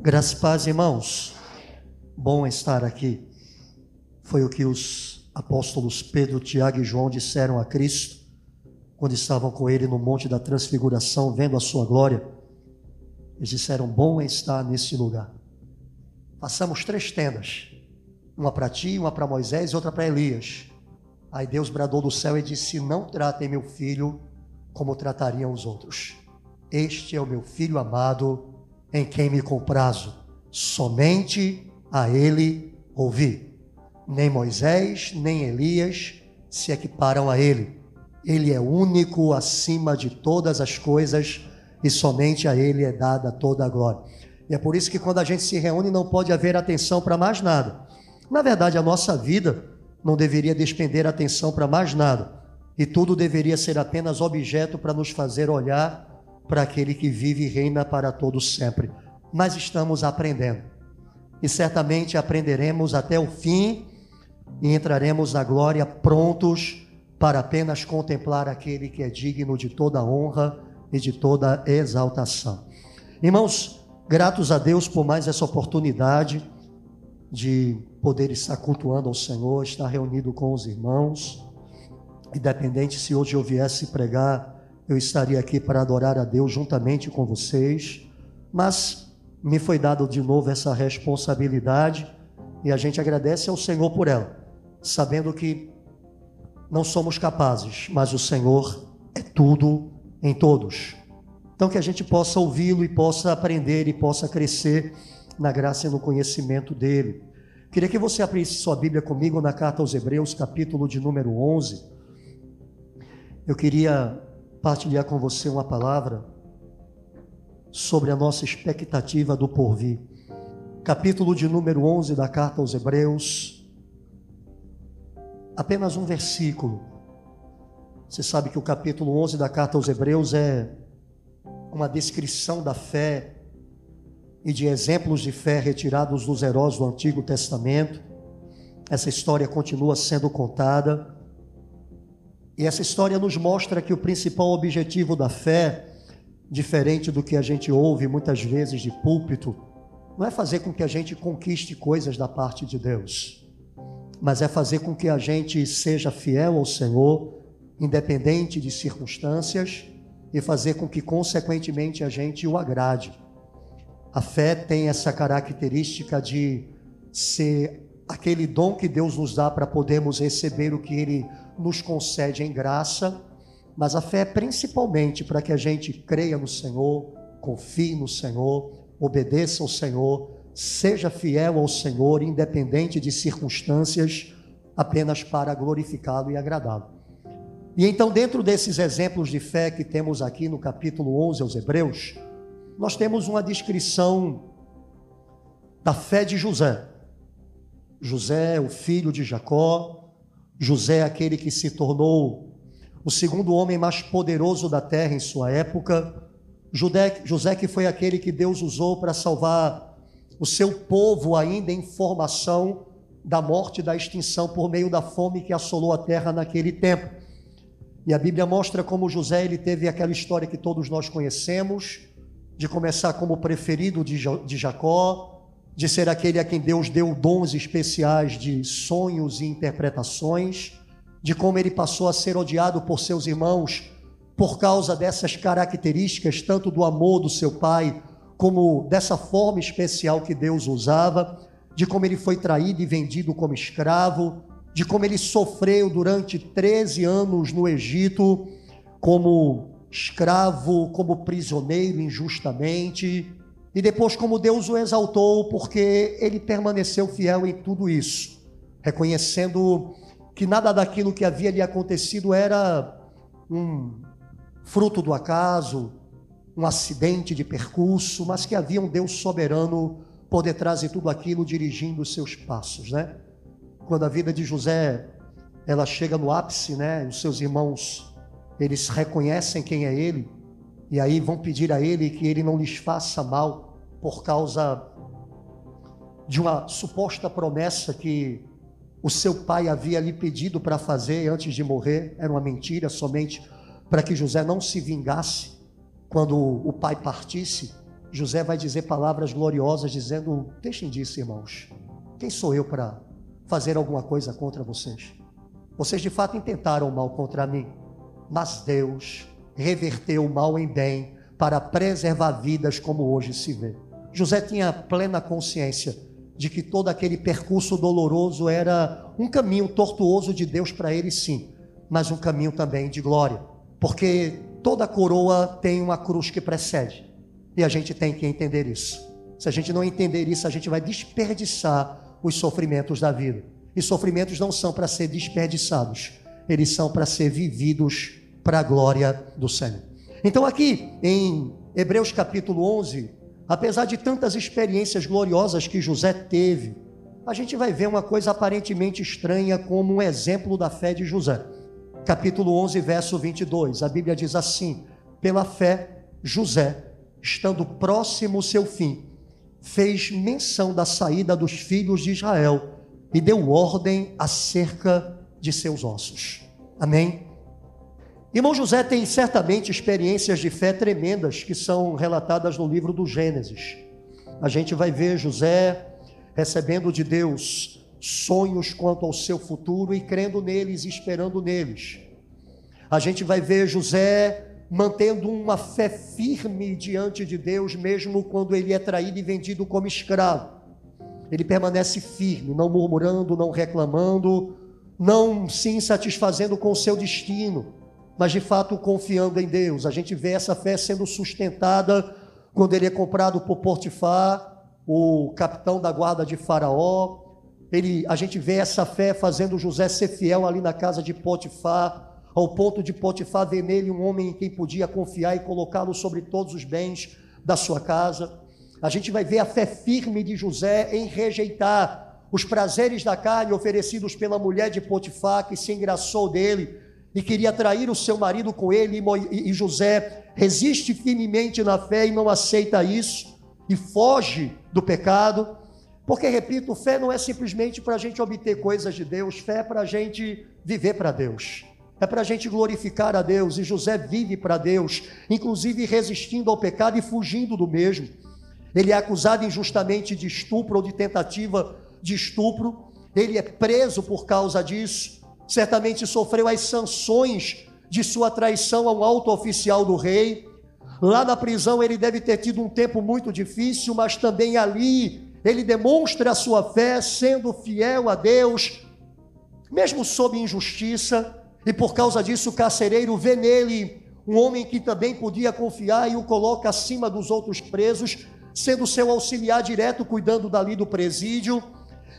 Graças paz, irmãos. Bom estar aqui. Foi o que os apóstolos Pedro, Tiago e João disseram a Cristo quando estavam com ele no Monte da Transfiguração, vendo a sua glória. Eles disseram: Bom é estar nesse lugar. Passamos três tendas: uma para ti, uma para Moisés e outra para Elias. Aí Deus bradou do céu e disse: Não tratem meu filho como tratariam os outros. Este é o meu filho amado, em quem me comprazo. Somente a ele ouvi. Nem Moisés, nem Elias se equiparam a ele. Ele é único acima de todas as coisas e somente a ele é dada toda a glória. E é por isso que quando a gente se reúne não pode haver atenção para mais nada. Na verdade, a nossa vida não deveria despender atenção para mais nada. E tudo deveria ser apenas objeto para nos fazer olhar para aquele que vive e reina para todos sempre. Mas estamos aprendendo. E certamente aprenderemos até o fim e entraremos na glória prontos para apenas contemplar aquele que é digno de toda honra e de toda exaltação. Irmãos, gratos a Deus por mais essa oportunidade de poder estar cultuando ao Senhor, estar reunido com os irmãos. Independente se hoje eu viesse pregar, eu estaria aqui para adorar a Deus juntamente com vocês, mas me foi dado de novo essa responsabilidade e a gente agradece ao Senhor por ela, sabendo que não somos capazes, mas o Senhor é tudo em todos. Então que a gente possa ouvi-lo e possa aprender e possa crescer na graça e no conhecimento dele. Queria que você abrisse sua Bíblia comigo na carta aos Hebreus, capítulo de número 11. Eu queria partilhar com você uma palavra sobre a nossa expectativa do porvir. Capítulo de número 11 da carta aos Hebreus. Apenas um versículo. Você sabe que o capítulo 11 da carta aos Hebreus é uma descrição da fé e de exemplos de fé retirados dos heróis do Antigo Testamento. Essa história continua sendo contada. E essa história nos mostra que o principal objetivo da fé, diferente do que a gente ouve muitas vezes de púlpito, não é fazer com que a gente conquiste coisas da parte de Deus, mas é fazer com que a gente seja fiel ao Senhor, independente de circunstâncias, e fazer com que, consequentemente, a gente o agrade. A fé tem essa característica de ser aquele dom que Deus nos dá para podermos receber o que Ele nos concede em graça, mas a fé é principalmente para que a gente creia no Senhor, confie no Senhor, obedeça ao Senhor, seja fiel ao Senhor, independente de circunstâncias, apenas para glorificá-lo e agradá-lo. E então, dentro desses exemplos de fé que temos aqui no capítulo 11 aos Hebreus, nós temos uma descrição da fé de José. José, o filho de Jacó, José, aquele que se tornou o segundo homem mais poderoso da terra em sua época, José, que foi aquele que Deus usou para salvar o seu povo ainda em formação da morte da extinção por meio da fome que assolou a terra naquele tempo. E a Bíblia mostra como José ele teve aquela história que todos nós conhecemos, de começar como preferido de, de Jacó, de ser aquele a quem Deus deu dons especiais de sonhos e interpretações, de como ele passou a ser odiado por seus irmãos por causa dessas características, tanto do amor do seu pai, como dessa forma especial que Deus usava, de como ele foi traído e vendido como escravo, de como ele sofreu durante 13 anos no Egito como escravo, como prisioneiro injustamente, e depois como Deus o exaltou, porque ele permaneceu fiel em tudo isso, reconhecendo que nada daquilo que havia lhe acontecido era um fruto do acaso, um acidente de percurso, mas que havia um Deus soberano por detrás de tudo aquilo dirigindo os seus passos, né? Quando a vida de José ela chega no ápice, né? Os seus irmãos eles reconhecem quem é Ele, e aí vão pedir a Ele que Ele não lhes faça mal por causa de uma suposta promessa que o seu pai havia lhe pedido para fazer antes de morrer, era uma mentira, somente para que José não se vingasse quando o pai partisse. José vai dizer palavras gloriosas, dizendo: Deixem disso, irmãos. Quem sou eu para fazer alguma coisa contra vocês? Vocês de fato intentaram mal contra mim, mas Deus reverteu o mal em bem para preservar vidas como hoje se vê. José tinha plena consciência de que todo aquele percurso doloroso era um caminho tortuoso de Deus para ele, sim, mas um caminho também de glória, porque toda coroa tem uma cruz que precede. E a gente tem que entender isso. Se a gente não entender isso, a gente vai desperdiçar os sofrimentos da vida. E sofrimentos não são para ser desperdiçados, eles são para ser vividos para a glória do Senhor. Então, aqui em Hebreus capítulo 11, apesar de tantas experiências gloriosas que José teve, a gente vai ver uma coisa aparentemente estranha como um exemplo da fé de José. Capítulo 11, verso 22, a Bíblia diz assim: Pela fé, José estando próximo seu fim, fez menção da saída dos filhos de Israel e deu ordem acerca de seus ossos. Amém? Irmão José tem certamente experiências de fé tremendas que são relatadas no livro do Gênesis. A gente vai ver José recebendo de Deus sonhos quanto ao seu futuro e crendo neles e esperando neles. A gente vai ver José mantendo uma fé firme diante de Deus, mesmo quando ele é traído e vendido como escravo. Ele permanece firme, não murmurando, não reclamando, não se insatisfazendo com o seu destino, mas de fato confiando em Deus. A gente vê essa fé sendo sustentada quando ele é comprado por Potifar, o capitão da guarda de Faraó. Ele, a gente vê essa fé fazendo José ser fiel ali na casa de Potifar ao ponto de Potifar ver nele um homem em quem podia confiar e colocá-lo sobre todos os bens da sua casa. A gente vai ver a fé firme de José em rejeitar os prazeres da carne oferecidos pela mulher de Potifar, que se engraçou dele e queria trair o seu marido com ele, e José resiste firmemente na fé e não aceita isso, e foge do pecado, porque, repito, fé não é simplesmente para a gente obter coisas de Deus, fé é para a gente viver para Deus é para a gente glorificar a Deus, e José vive para Deus, inclusive resistindo ao pecado e fugindo do mesmo. Ele é acusado injustamente de estupro ou de tentativa de estupro, ele é preso por causa disso, certamente sofreu as sanções de sua traição a um alto oficial do rei. Lá na prisão ele deve ter tido um tempo muito difícil, mas também ali ele demonstra a sua fé, sendo fiel a Deus, mesmo sob injustiça, e por causa disso o carcereiro vê nele um homem que também podia confiar e o coloca acima dos outros presos, sendo seu auxiliar direto, cuidando dali do presídio.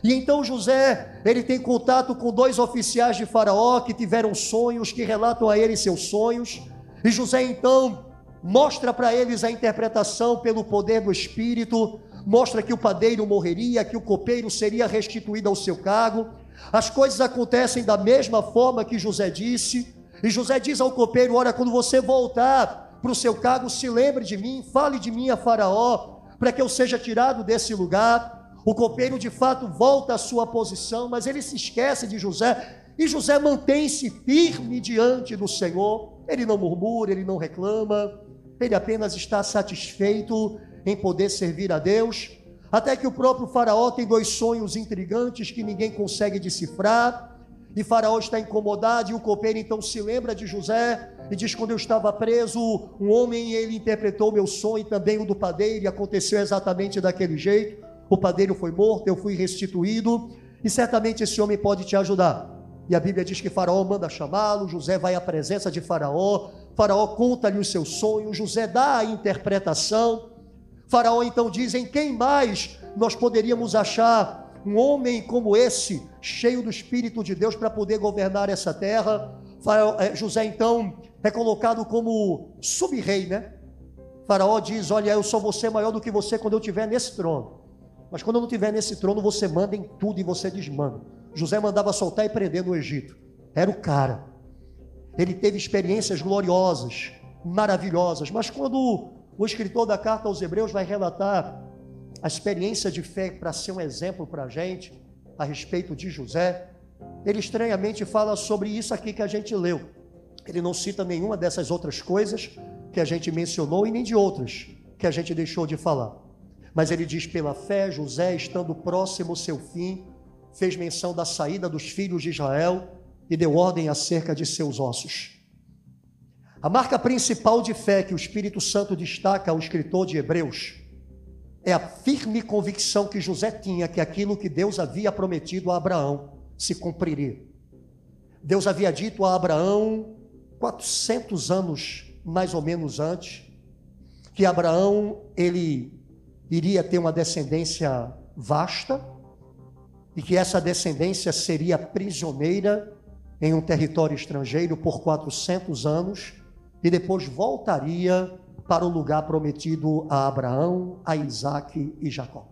E então José, ele tem contato com dois oficiais de Faraó que tiveram sonhos, que relatam a ele seus sonhos. E José então mostra para eles a interpretação pelo poder do Espírito, mostra que o padeiro morreria, que o copeiro seria restituído ao seu cargo. As coisas acontecem da mesma forma que José disse. E José diz ao copeiro: Olha, quando você voltar para o seu cargo, se lembre de mim, fale de mim a Faraó, para que eu seja tirado desse lugar. O copeiro de fato volta à sua posição, mas ele se esquece de José. E José mantém-se firme diante do Senhor. Ele não murmura, ele não reclama, ele apenas está satisfeito em poder servir a Deus até que o próprio Faraó tem dois sonhos intrigantes que ninguém consegue decifrar. E Faraó está incomodado, e o copeiro então se lembra de José e diz: Quando eu estava preso, um homem ele interpretou meu sonho e também o do padeiro, e aconteceu exatamente daquele jeito. O padeiro foi morto, eu fui restituído, e certamente esse homem pode te ajudar. E a Bíblia diz que Faraó manda chamá-lo, José vai à presença de Faraó, Faraó conta-lhe os seus sonhos, José dá a interpretação. Faraó então diz: em quem mais nós poderíamos achar um homem como esse, cheio do Espírito de Deus, para poder governar essa terra? Faraó, é, José então é colocado como sub-rei, né? Faraó diz: Olha, eu só vou ser maior do que você quando eu estiver nesse trono. Mas quando eu não estiver nesse trono, você manda em tudo e você desmanda. José mandava soltar e prender no Egito. Era o cara. Ele teve experiências gloriosas, maravilhosas, mas quando o escritor da carta aos Hebreus vai relatar a experiência de fé para ser um exemplo para a gente a respeito de José. Ele estranhamente fala sobre isso aqui que a gente leu. Ele não cita nenhuma dessas outras coisas que a gente mencionou e nem de outras que a gente deixou de falar. Mas ele diz: pela fé, José, estando próximo ao seu fim, fez menção da saída dos filhos de Israel e deu ordem acerca de seus ossos. A marca principal de fé que o Espírito Santo destaca ao escritor de Hebreus é a firme convicção que José tinha que aquilo que Deus havia prometido a Abraão se cumpriria. Deus havia dito a Abraão, 400 anos mais ou menos antes, que Abraão ele iria ter uma descendência vasta e que essa descendência seria prisioneira em um território estrangeiro por 400 anos e depois voltaria para o lugar prometido a Abraão, a Isaac e Jacó.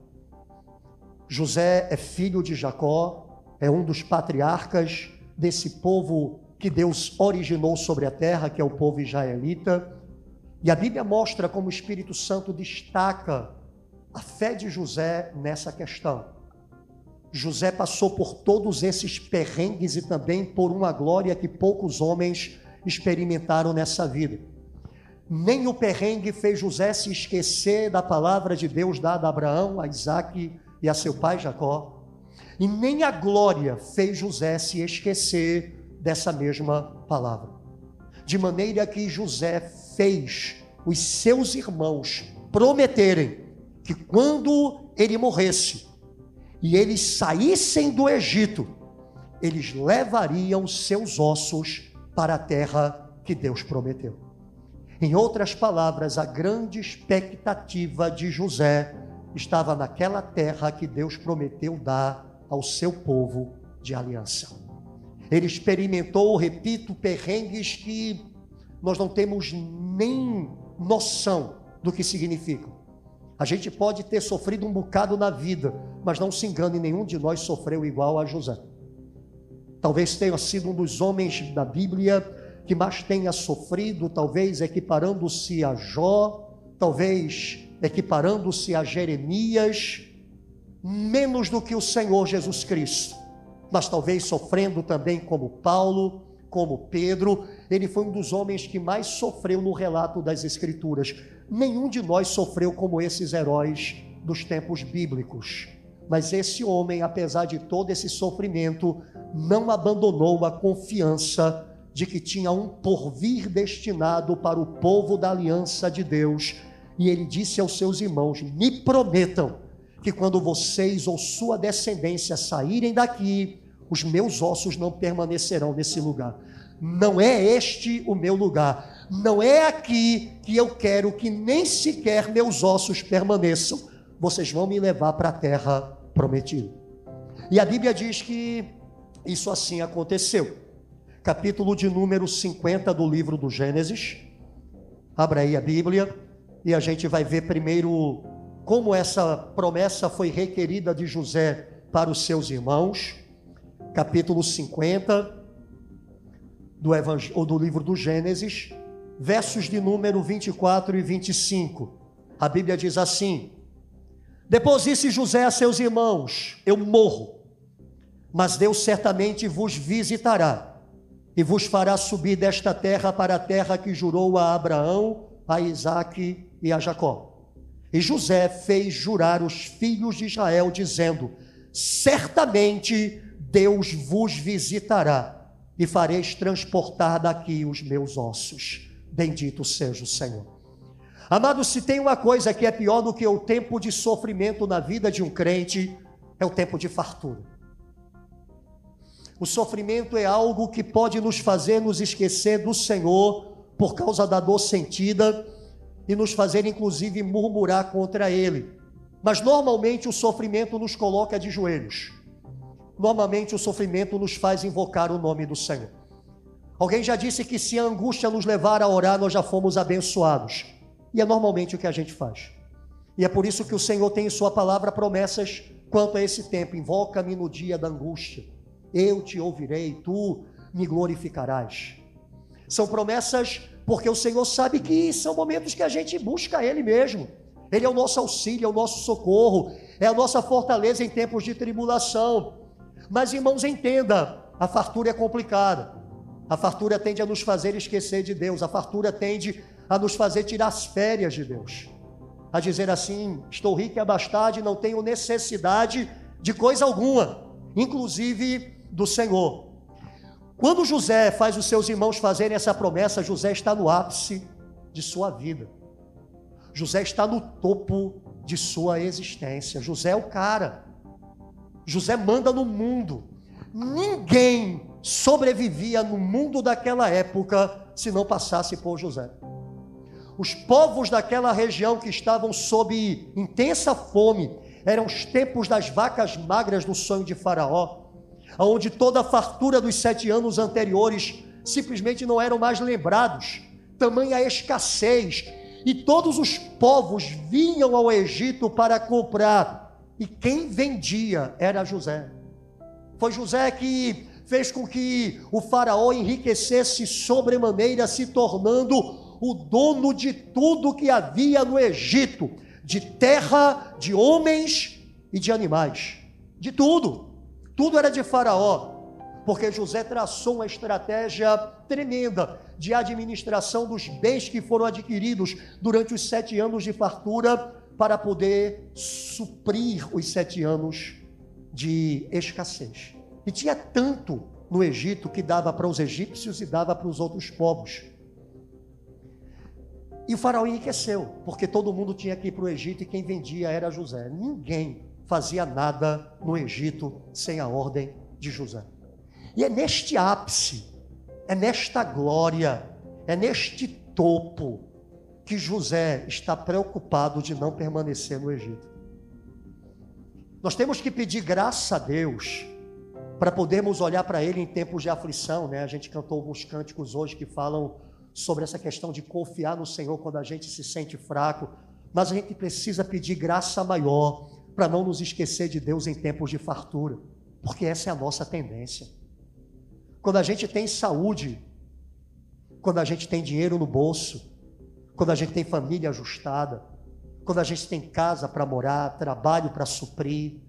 José é filho de Jacó, é um dos patriarcas desse povo que Deus originou sobre a terra, que é o povo israelita. E a Bíblia mostra como o Espírito Santo destaca a fé de José nessa questão. José passou por todos esses perrengues e também por uma glória que poucos homens experimentaram nessa vida. Nem o perrengue fez José se esquecer da palavra de Deus dada a Abraão, a Isaac e a seu pai Jacó. E nem a glória fez José se esquecer dessa mesma palavra. De maneira que José fez os seus irmãos prometerem que quando ele morresse e eles saíssem do Egito, eles levariam seus ossos para a terra que Deus prometeu. Em outras palavras, a grande expectativa de José estava naquela terra que Deus prometeu dar ao seu povo de aliança. Ele experimentou, repito, perrengues que nós não temos nem noção do que significam. A gente pode ter sofrido um bocado na vida, mas não se engane, nenhum de nós sofreu igual a José. Talvez tenha sido um dos homens da Bíblia que mais tenha sofrido, talvez equiparando-se a Jó, talvez equiparando-se a Jeremias, menos do que o Senhor Jesus Cristo, mas talvez sofrendo também como Paulo, como Pedro, ele foi um dos homens que mais sofreu no relato das Escrituras. Nenhum de nós sofreu como esses heróis dos tempos bíblicos. Mas esse homem, apesar de todo esse sofrimento, não abandonou a confiança de que tinha um porvir destinado para o povo da aliança de Deus. E ele disse aos seus irmãos: Me prometam que quando vocês ou sua descendência saírem daqui, os meus ossos não permanecerão nesse lugar. Não é este o meu lugar. Não é aqui que eu quero que nem sequer meus ossos permaneçam. Vocês vão me levar para a terra prometida. E a Bíblia diz que isso assim aconteceu. Capítulo de número 50 do livro do Gênesis. Abra aí a Bíblia e a gente vai ver primeiro como essa promessa foi requerida de José para os seus irmãos. Capítulo 50 do, Evangel... ou do livro do Gênesis, versos de número 24 e 25. A Bíblia diz assim: depois disse José a seus irmãos: Eu morro, mas Deus certamente vos visitará e vos fará subir desta terra para a terra que jurou a Abraão, a Isaque e a Jacó. E José fez jurar os filhos de Israel, dizendo: Certamente Deus vos visitará e fareis transportar daqui os meus ossos. Bendito seja o Senhor. Amado, se tem uma coisa que é pior do que o tempo de sofrimento na vida de um crente, é o tempo de fartura. O sofrimento é algo que pode nos fazer nos esquecer do Senhor por causa da dor sentida e nos fazer inclusive murmurar contra Ele. Mas normalmente o sofrimento nos coloca de joelhos. Normalmente o sofrimento nos faz invocar o nome do Senhor. Alguém já disse que se a angústia nos levar a orar, nós já fomos abençoados. E é normalmente o que a gente faz. E é por isso que o Senhor tem em Sua palavra promessas quanto a esse tempo. Invoca-me no dia da angústia. Eu te ouvirei, tu me glorificarás. São promessas porque o Senhor sabe que são momentos que a gente busca Ele mesmo. Ele é o nosso auxílio, é o nosso socorro, é a nossa fortaleza em tempos de tribulação. Mas, irmãos, entenda: a fartura é complicada. A fartura tende a nos fazer esquecer de Deus, a fartura tende a nos fazer tirar as férias de Deus. a dizer assim: estou rico e abastado e não tenho necessidade de coisa alguma, inclusive do Senhor. Quando José faz os seus irmãos fazerem essa promessa, José está no ápice de sua vida. José está no topo de sua existência. José é o cara. José manda no mundo. Ninguém sobrevivia no mundo daquela época se não passasse por José. Os povos daquela região que estavam sob intensa fome eram os tempos das vacas magras do sonho de Faraó, onde toda a fartura dos sete anos anteriores simplesmente não eram mais lembrados, tamanha escassez, e todos os povos vinham ao Egito para comprar, e quem vendia era José. Foi José que fez com que o Faraó enriquecesse sobremaneira, se tornando o dono de tudo que havia no Egito, de terra, de homens e de animais, de tudo. Tudo era de Faraó, porque José traçou uma estratégia tremenda de administração dos bens que foram adquiridos durante os sete anos de fartura para poder suprir os sete anos de escassez. E tinha tanto no Egito que dava para os egípcios e dava para os outros povos. E o faraó enriqueceu, porque todo mundo tinha que ir para o Egito e quem vendia era José. Ninguém fazia nada no Egito sem a ordem de José. E é neste ápice, é nesta glória, é neste topo que José está preocupado de não permanecer no Egito. Nós temos que pedir graça a Deus para podermos olhar para Ele em tempos de aflição, né? A gente cantou alguns cânticos hoje que falam sobre essa questão de confiar no Senhor quando a gente se sente fraco, mas a gente precisa pedir graça maior para não nos esquecer de Deus em tempos de fartura, porque essa é a nossa tendência. Quando a gente tem saúde, quando a gente tem dinheiro no bolso, quando a gente tem família ajustada, quando a gente tem casa para morar, trabalho para suprir,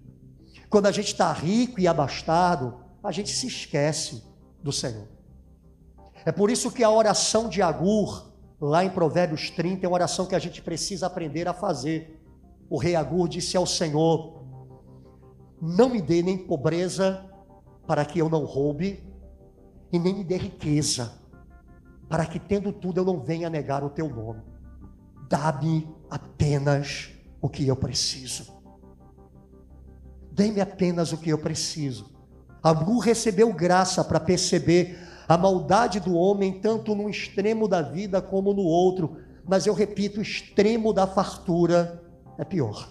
quando a gente está rico e abastado, a gente se esquece do Senhor. É por isso que a oração de Agur, lá em Provérbios 30, é uma oração que a gente precisa aprender a fazer. O rei Agur disse ao Senhor: Não me dê nem pobreza, para que eu não roube, e nem me dê riqueza, para que tendo tudo eu não venha negar o teu nome. Dá-me apenas o que eu preciso. Dê-me apenas o que eu preciso. Abu recebeu graça para perceber a maldade do homem, tanto num extremo da vida como no outro. Mas eu repito, o extremo da fartura é pior.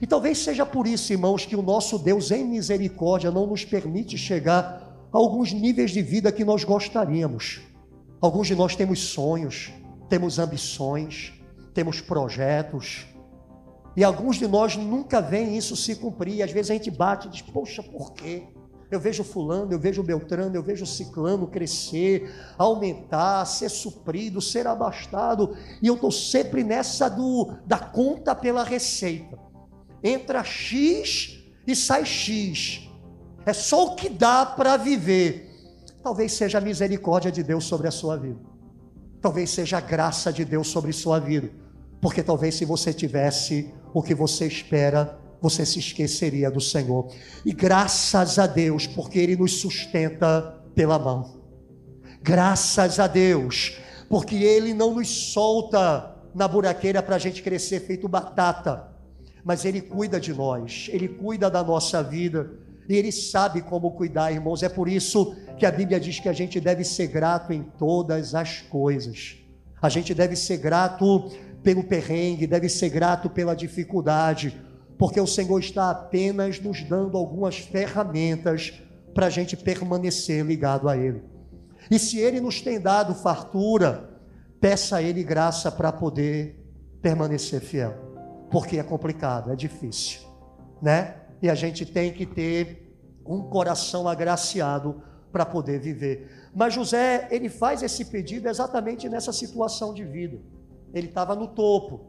E talvez seja por isso, irmãos, que o nosso Deus, em misericórdia, não nos permite chegar a alguns níveis de vida que nós gostaríamos. Alguns de nós temos sonhos, temos ambições, temos projetos, e alguns de nós nunca veem isso se cumprir. Às vezes a gente bate e diz: Poxa, por quê? Eu vejo Fulano, eu vejo Beltrano, eu vejo Ciclano crescer, aumentar, ser suprido, ser abastado, e eu estou sempre nessa do, da conta pela receita. Entra X e sai X. É só o que dá para viver. Talvez seja a misericórdia de Deus sobre a sua vida. Talvez seja a graça de Deus sobre sua vida. Porque talvez se você tivesse o que você espera, você se esqueceria do Senhor. E graças a Deus, porque Ele nos sustenta pela mão. Graças a Deus, porque Ele não nos solta na buraqueira para a gente crescer feito batata, mas Ele cuida de nós, Ele cuida da nossa vida. E Ele sabe como cuidar, irmãos. É por isso que a Bíblia diz que a gente deve ser grato em todas as coisas. A gente deve ser grato pelo perrengue, deve ser grato pela dificuldade, porque o Senhor está apenas nos dando algumas ferramentas para a gente permanecer ligado a Ele. E se Ele nos tem dado fartura, peça a Ele graça para poder permanecer fiel, porque é complicado, é difícil, né? E a gente tem que ter um coração agraciado para poder viver. Mas José, ele faz esse pedido exatamente nessa situação de vida ele estava no topo,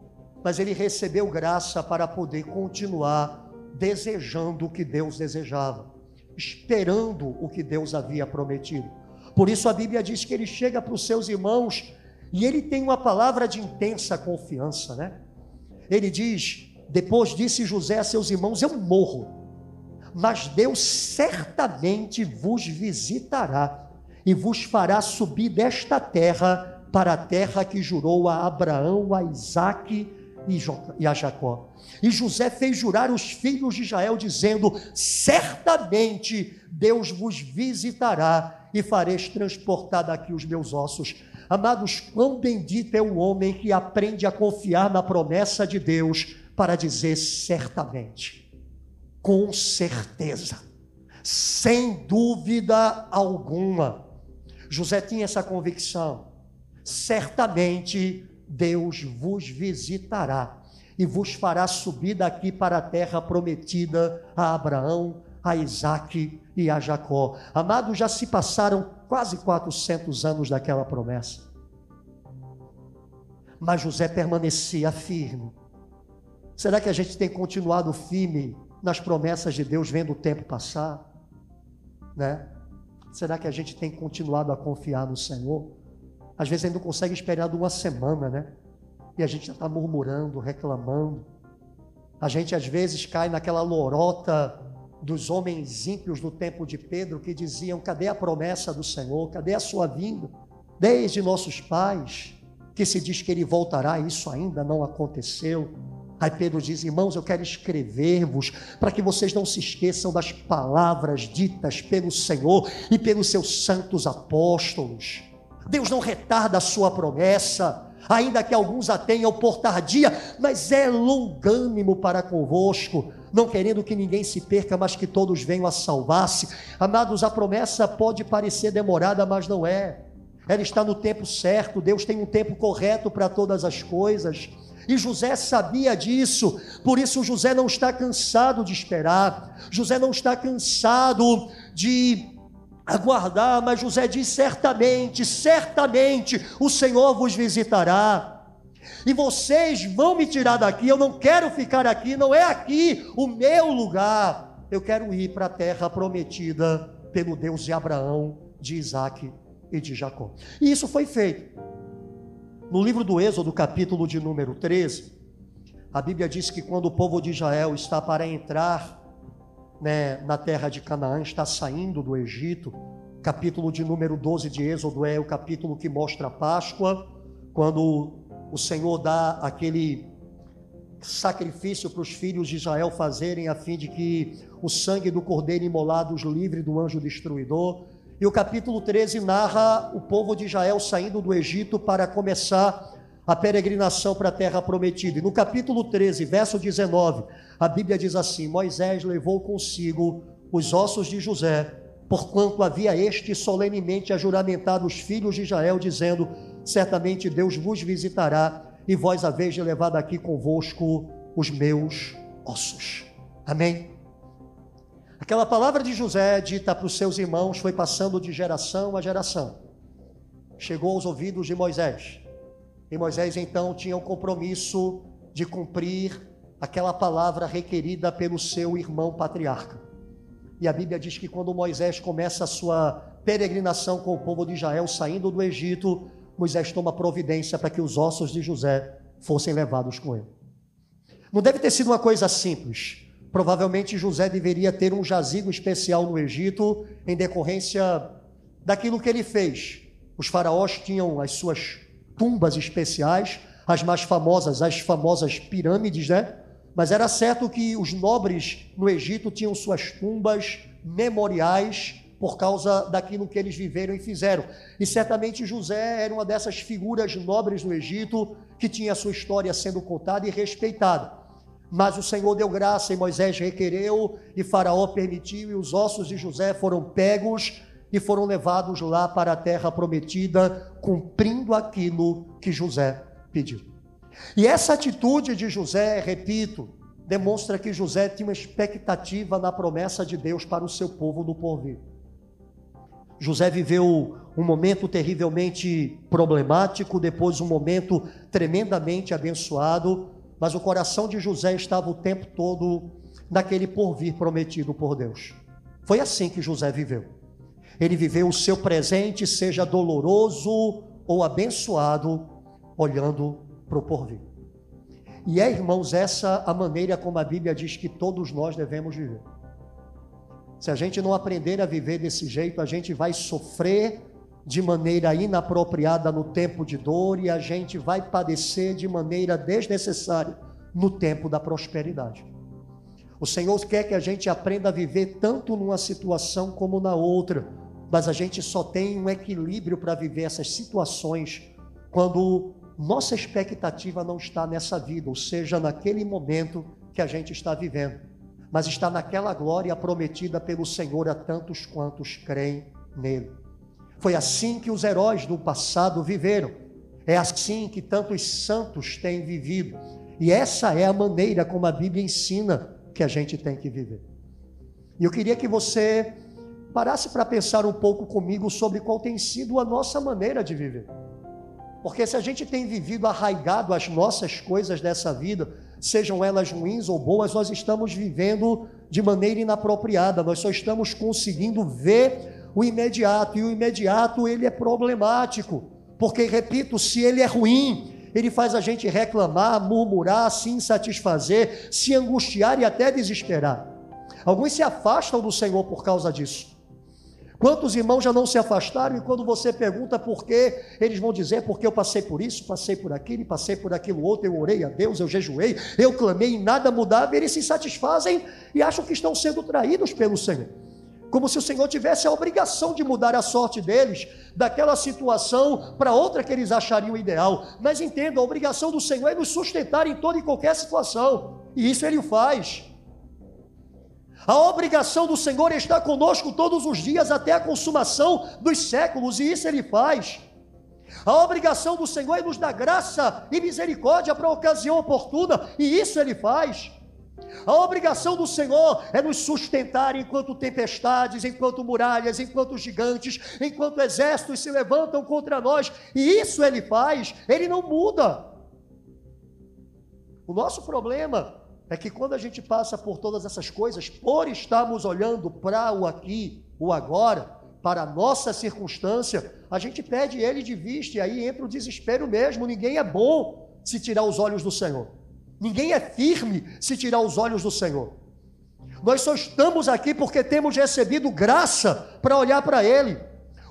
mas ele recebeu graça para poder continuar desejando o que Deus desejava, esperando o que Deus havia prometido. Por isso a Bíblia diz que ele chega para os seus irmãos e ele tem uma palavra de intensa confiança, né? ele diz: Depois disse José a seus irmãos: Eu morro, mas Deus certamente vos visitará e vos fará subir desta terra para a terra que jurou a Abraão, a Isaque e a Jacó. E José fez jurar os filhos de Israel, dizendo: Certamente Deus vos visitará e fareis transportar daqui os meus ossos. Amados, quão bendito é o homem que aprende a confiar na promessa de Deus para dizer certamente, com certeza, sem dúvida alguma. José tinha essa convicção. Certamente Deus vos visitará e vos fará subir daqui para a terra prometida a Abraão, a Isaac e a Jacó. Amados, já se passaram quase 400 anos daquela promessa. Mas José permanecia firme. Será que a gente tem continuado firme nas promessas de Deus, vendo o tempo passar? Né? Será que a gente tem continuado a confiar no Senhor? Às vezes a gente não consegue esperar uma semana, né? E a gente já está murmurando, reclamando. A gente às vezes cai naquela lorota dos homens ímpios do tempo de Pedro que diziam: cadê a promessa do Senhor? Cadê a sua vinda? Desde nossos pais, que se diz que ele voltará, isso ainda não aconteceu. Aí Pedro diz: Irmãos, eu quero escrever-vos para que vocês não se esqueçam das palavras ditas pelo Senhor e pelos seus santos apóstolos. Deus não retarda a sua promessa, ainda que alguns a tenham por tardia, mas é longânimo para convosco, não querendo que ninguém se perca, mas que todos venham a salvar-se. Amados, a promessa pode parecer demorada, mas não é. Ela está no tempo certo, Deus tem um tempo correto para todas as coisas. E José sabia disso, por isso José não está cansado de esperar, José não está cansado de aguardar, mas José diz: certamente, certamente o Senhor vos visitará. E vocês vão me tirar daqui, eu não quero ficar aqui, não é aqui o meu lugar. Eu quero ir para a terra prometida pelo Deus de Abraão, de Isaac e de Jacó. E isso foi feito. No livro do Êxodo, capítulo de número 13, a Bíblia diz que quando o povo de Israel está para entrar né, na terra de Canaã, está saindo do Egito. Capítulo de número 12 de Êxodo é o capítulo que mostra a Páscoa, quando o Senhor dá aquele sacrifício para os filhos de Israel fazerem, a fim de que o sangue do cordeiro imolado os livre do anjo destruidor. E o capítulo 13 narra o povo de Israel saindo do Egito para começar a peregrinação para a terra prometida. E no capítulo 13, verso 19, a Bíblia diz assim: Moisés levou consigo os ossos de José, porquanto havia este solenemente ajuramentado os filhos de Israel, dizendo: Certamente Deus vos visitará, e vós haveis de levar daqui convosco os meus ossos. Amém? Aquela palavra de José, dita para os seus irmãos, foi passando de geração a geração. Chegou aos ouvidos de Moisés. E Moisés então tinha o compromisso de cumprir aquela palavra requerida pelo seu irmão patriarca. E a Bíblia diz que quando Moisés começa a sua peregrinação com o povo de Israel saindo do Egito, Moisés toma providência para que os ossos de José fossem levados com ele. Não deve ter sido uma coisa simples. Provavelmente José deveria ter um jazigo especial no Egito em decorrência daquilo que ele fez. Os faraós tinham as suas tumbas especiais, as mais famosas, as famosas pirâmides, né? Mas era certo que os nobres no Egito tinham suas tumbas memoriais por causa daquilo que eles viveram e fizeram. E certamente José era uma dessas figuras nobres no Egito que tinha sua história sendo contada e respeitada. Mas o Senhor deu graça e Moisés requereu e Faraó permitiu e os ossos de José foram pegos e foram levados lá para a terra prometida, cumprindo aquilo que José pediu. E essa atitude de José, repito, demonstra que José tinha uma expectativa na promessa de Deus para o seu povo no porvir. José viveu um momento terrivelmente problemático, depois um momento tremendamente abençoado, mas o coração de José estava o tempo todo naquele porvir prometido por Deus. Foi assim que José viveu. Ele viveu o seu presente, seja doloroso ou abençoado, olhando para o porvir. E é, irmãos, essa a maneira como a Bíblia diz que todos nós devemos viver. Se a gente não aprender a viver desse jeito, a gente vai sofrer de maneira inapropriada no tempo de dor e a gente vai padecer de maneira desnecessária no tempo da prosperidade. O Senhor quer que a gente aprenda a viver tanto numa situação como na outra, mas a gente só tem um equilíbrio para viver essas situações quando nossa expectativa não está nessa vida, ou seja, naquele momento que a gente está vivendo, mas está naquela glória prometida pelo Senhor a tantos quantos creem nele. Foi assim que os heróis do passado viveram. É assim que tantos santos têm vivido. E essa é a maneira como a Bíblia ensina que a gente tem que viver. E eu queria que você parasse para pensar um pouco comigo sobre qual tem sido a nossa maneira de viver. Porque se a gente tem vivido arraigado as nossas coisas dessa vida, sejam elas ruins ou boas, nós estamos vivendo de maneira inapropriada, nós só estamos conseguindo ver o imediato, e o imediato ele é problemático, porque, repito, se ele é ruim, ele faz a gente reclamar, murmurar, se insatisfazer, se angustiar e até desesperar. Alguns se afastam do Senhor por causa disso. Quantos irmãos já não se afastaram e quando você pergunta por quê, eles vão dizer porque eu passei por isso, passei por aquilo, passei por aquilo outro, eu orei a Deus, eu jejuei, eu clamei e nada mudava, eles se satisfazem e acham que estão sendo traídos pelo Senhor como se o Senhor tivesse a obrigação de mudar a sorte deles daquela situação para outra que eles achariam ideal. Mas entenda, a obrigação do Senhor é nos sustentar em toda e qualquer situação, e isso ele faz. A obrigação do Senhor é estar conosco todos os dias até a consumação dos séculos, e isso ele faz. A obrigação do Senhor é nos dar graça e misericórdia para a ocasião oportuna, e isso ele faz. A obrigação do Senhor é nos sustentar enquanto tempestades, enquanto muralhas, enquanto gigantes, enquanto exércitos se levantam contra nós, e isso ele faz, ele não muda. O nosso problema é que quando a gente passa por todas essas coisas, por estarmos olhando para o aqui, o agora, para a nossa circunstância, a gente perde ele de vista e aí entra o desespero mesmo. Ninguém é bom se tirar os olhos do Senhor. Ninguém é firme se tirar os olhos do Senhor. Nós só estamos aqui porque temos recebido graça para olhar para Ele.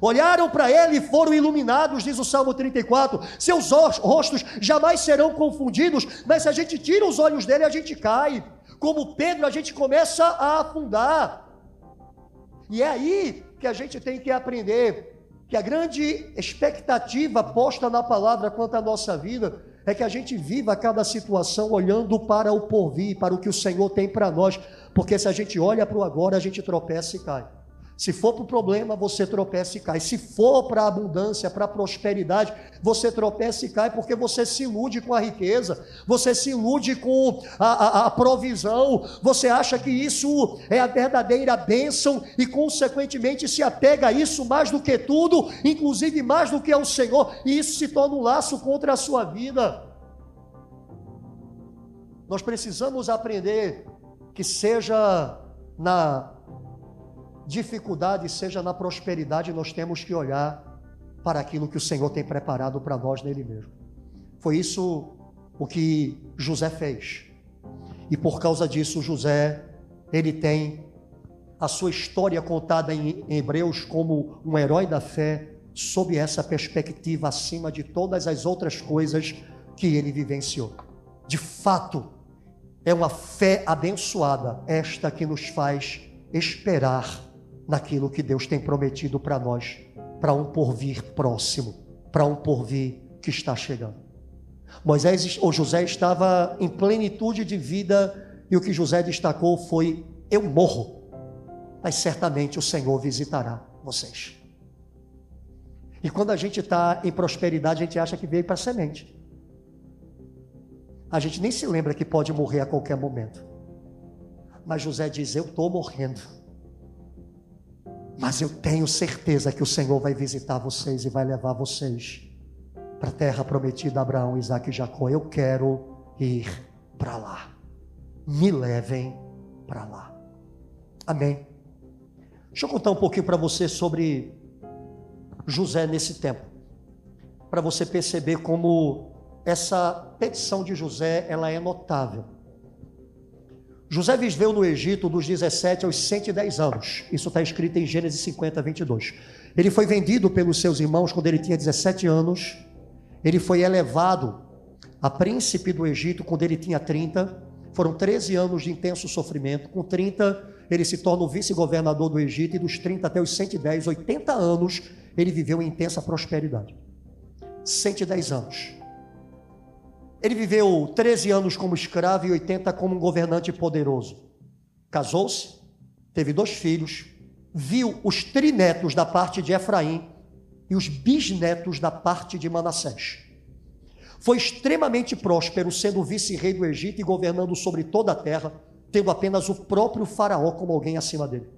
Olharam para Ele e foram iluminados, diz o Salmo 34. Seus rostos jamais serão confundidos, mas se a gente tira os olhos dele, a gente cai. Como Pedro, a gente começa a afundar. E é aí que a gente tem que aprender que a grande expectativa posta na palavra quanto à nossa vida é que a gente viva cada situação olhando para o porvir, para o que o Senhor tem para nós, porque se a gente olha para o agora, a gente tropeça e cai. Se for para o problema, você tropeça e cai. Se for para a abundância, para a prosperidade, você tropeça e cai porque você se ilude com a riqueza, você se ilude com a, a, a provisão, você acha que isso é a verdadeira bênção e, consequentemente, se apega a isso mais do que tudo, inclusive mais do que ao Senhor, e isso se torna um laço contra a sua vida. Nós precisamos aprender que seja na dificuldade, seja na prosperidade, nós temos que olhar para aquilo que o Senhor tem preparado para nós nele mesmo. Foi isso o que José fez. E por causa disso, José, ele tem a sua história contada em Hebreus como um herói da fé, sob essa perspectiva acima de todas as outras coisas que ele vivenciou. De fato, é uma fé abençoada, esta que nos faz esperar naquilo que Deus tem prometido para nós, para um porvir próximo, para um porvir que está chegando. Moisés ou José estava em plenitude de vida e o que José destacou foi: eu morro, mas certamente o Senhor visitará vocês. E quando a gente está em prosperidade, a gente acha que veio para semente. A gente nem se lembra que pode morrer a qualquer momento. Mas José diz: Eu estou morrendo mas eu tenho certeza que o Senhor vai visitar vocês e vai levar vocês para a terra prometida a Abraão, Isaac e Jacó. Eu quero ir para lá. Me levem para lá. Amém. Deixa eu contar um pouquinho para você sobre José nesse tempo. Para você perceber como essa petição de José, ela é notável. José viveu no Egito dos 17 aos 110 anos. Isso está escrito em Gênesis 50, 22. Ele foi vendido pelos seus irmãos quando ele tinha 17 anos. Ele foi elevado a príncipe do Egito quando ele tinha 30. Foram 13 anos de intenso sofrimento. Com 30, ele se torna o vice-governador do Egito. E dos 30 até os 110, 80 anos, ele viveu em intensa prosperidade. 110 anos. Ele viveu 13 anos como escravo e 80 como um governante poderoso. Casou-se, teve dois filhos, viu os trinetos da parte de Efraim e os bisnetos da parte de Manassés. Foi extremamente próspero, sendo vice-rei do Egito e governando sobre toda a terra, tendo apenas o próprio Faraó como alguém acima dele.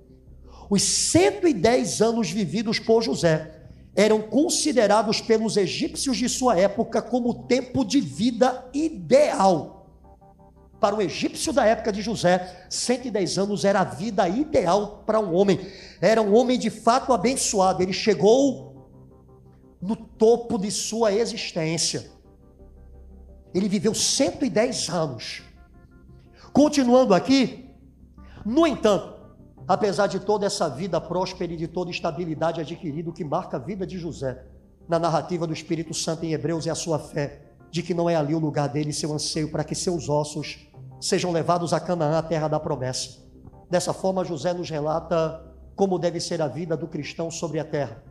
Os 110 anos vividos por José eram considerados pelos egípcios de sua época como tempo de vida ideal. Para o egípcio da época de José, 110 anos era a vida ideal para um homem. Era um homem de fato abençoado. Ele chegou no topo de sua existência. Ele viveu 110 anos. Continuando aqui, no entanto, apesar de toda essa vida próspera e de toda estabilidade adquirida, o que marca a vida de José na narrativa do Espírito Santo em Hebreus é a sua fé de que não é ali o lugar dele, seu anseio para que seus ossos sejam levados a Canaã, a terra da promessa. Dessa forma, José nos relata como deve ser a vida do cristão sobre a terra.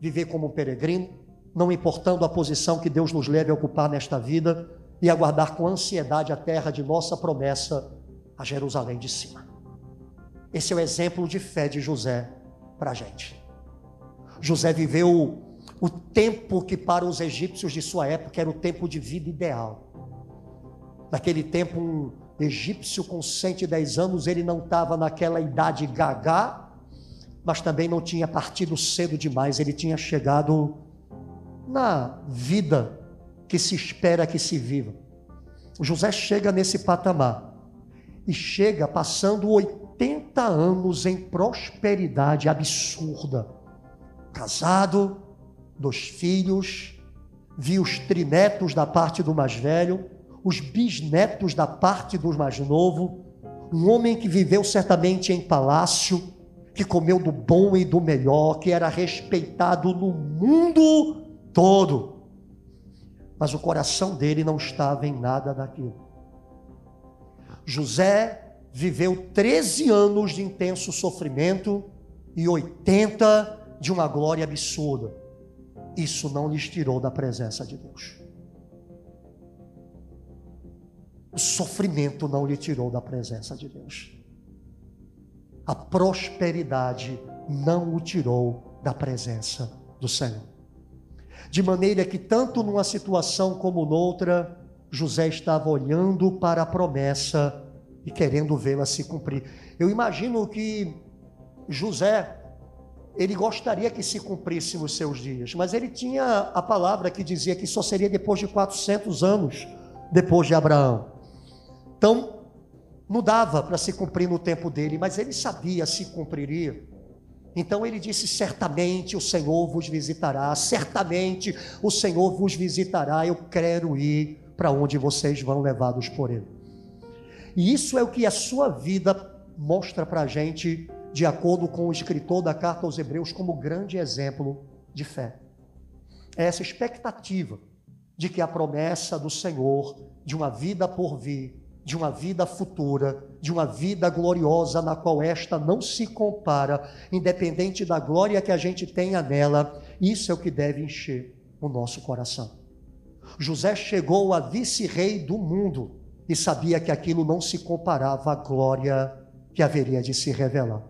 Viver como um peregrino, não importando a posição que Deus nos leve a ocupar nesta vida, e aguardar com ansiedade a terra de nossa promessa, a Jerusalém de cima. Esse é o exemplo de fé de José para a gente. José viveu o tempo que para os egípcios de sua época era o tempo de vida ideal. Naquele tempo, um egípcio com 110 anos, ele não estava naquela idade gagá, mas também não tinha partido cedo demais, ele tinha chegado na vida que se espera que se viva. O José chega nesse patamar e chega passando 80 anos em prosperidade absurda. Casado, dois filhos, vi os trinetos da parte do mais velho, os bisnetos da parte do mais novo, um homem que viveu certamente em palácio, que comeu do bom e do melhor, que era respeitado no mundo todo mas o coração dele não estava em nada daquilo. José viveu 13 anos de intenso sofrimento e 80 de uma glória absurda. Isso não lhes tirou da presença de Deus. O sofrimento não lhe tirou da presença de Deus. A prosperidade não o tirou da presença do Senhor de maneira que, tanto numa situação como noutra, José estava olhando para a promessa e querendo vê-la se cumprir. Eu imagino que José, ele gostaria que se cumprisse nos seus dias, mas ele tinha a palavra que dizia que só seria depois de 400 anos depois de Abraão. Então, não dava para se cumprir no tempo dele, mas ele sabia se cumpriria. Então ele disse: Certamente o Senhor vos visitará, certamente o Senhor vos visitará. Eu quero ir para onde vocês vão levados por Ele. E isso é o que a sua vida mostra para a gente, de acordo com o escritor da carta aos Hebreus, como grande exemplo de fé. É essa expectativa de que a promessa do Senhor de uma vida por vir de uma vida futura, de uma vida gloriosa, na qual esta não se compara, independente da glória que a gente tenha nela, isso é o que deve encher o nosso coração. José chegou a vice-rei do mundo e sabia que aquilo não se comparava à glória que haveria de se revelar.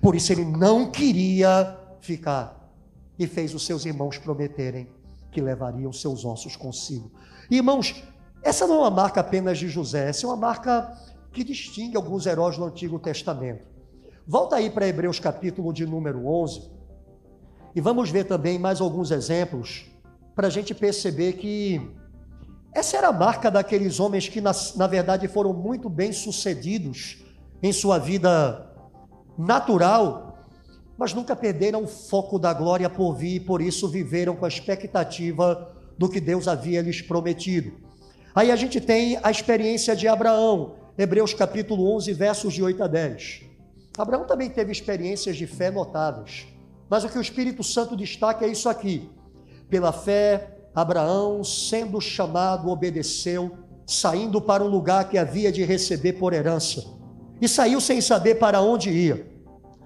Por isso ele não queria ficar e fez os seus irmãos prometerem que levariam seus ossos consigo. Irmãos, essa não é uma marca apenas de José, essa é uma marca que distingue alguns heróis do Antigo Testamento. Volta aí para Hebreus capítulo de número 11 e vamos ver também mais alguns exemplos para a gente perceber que essa era a marca daqueles homens que, na, na verdade, foram muito bem sucedidos em sua vida natural, mas nunca perderam o foco da glória por vir e por isso viveram com a expectativa do que Deus havia lhes prometido. Aí a gente tem a experiência de Abraão, Hebreus capítulo 11, versos de 8 a 10. Abraão também teve experiências de fé notáveis, mas o que o Espírito Santo destaca é isso aqui. Pela fé, Abraão, sendo chamado, obedeceu, saindo para um lugar que havia de receber por herança, e saiu sem saber para onde ia.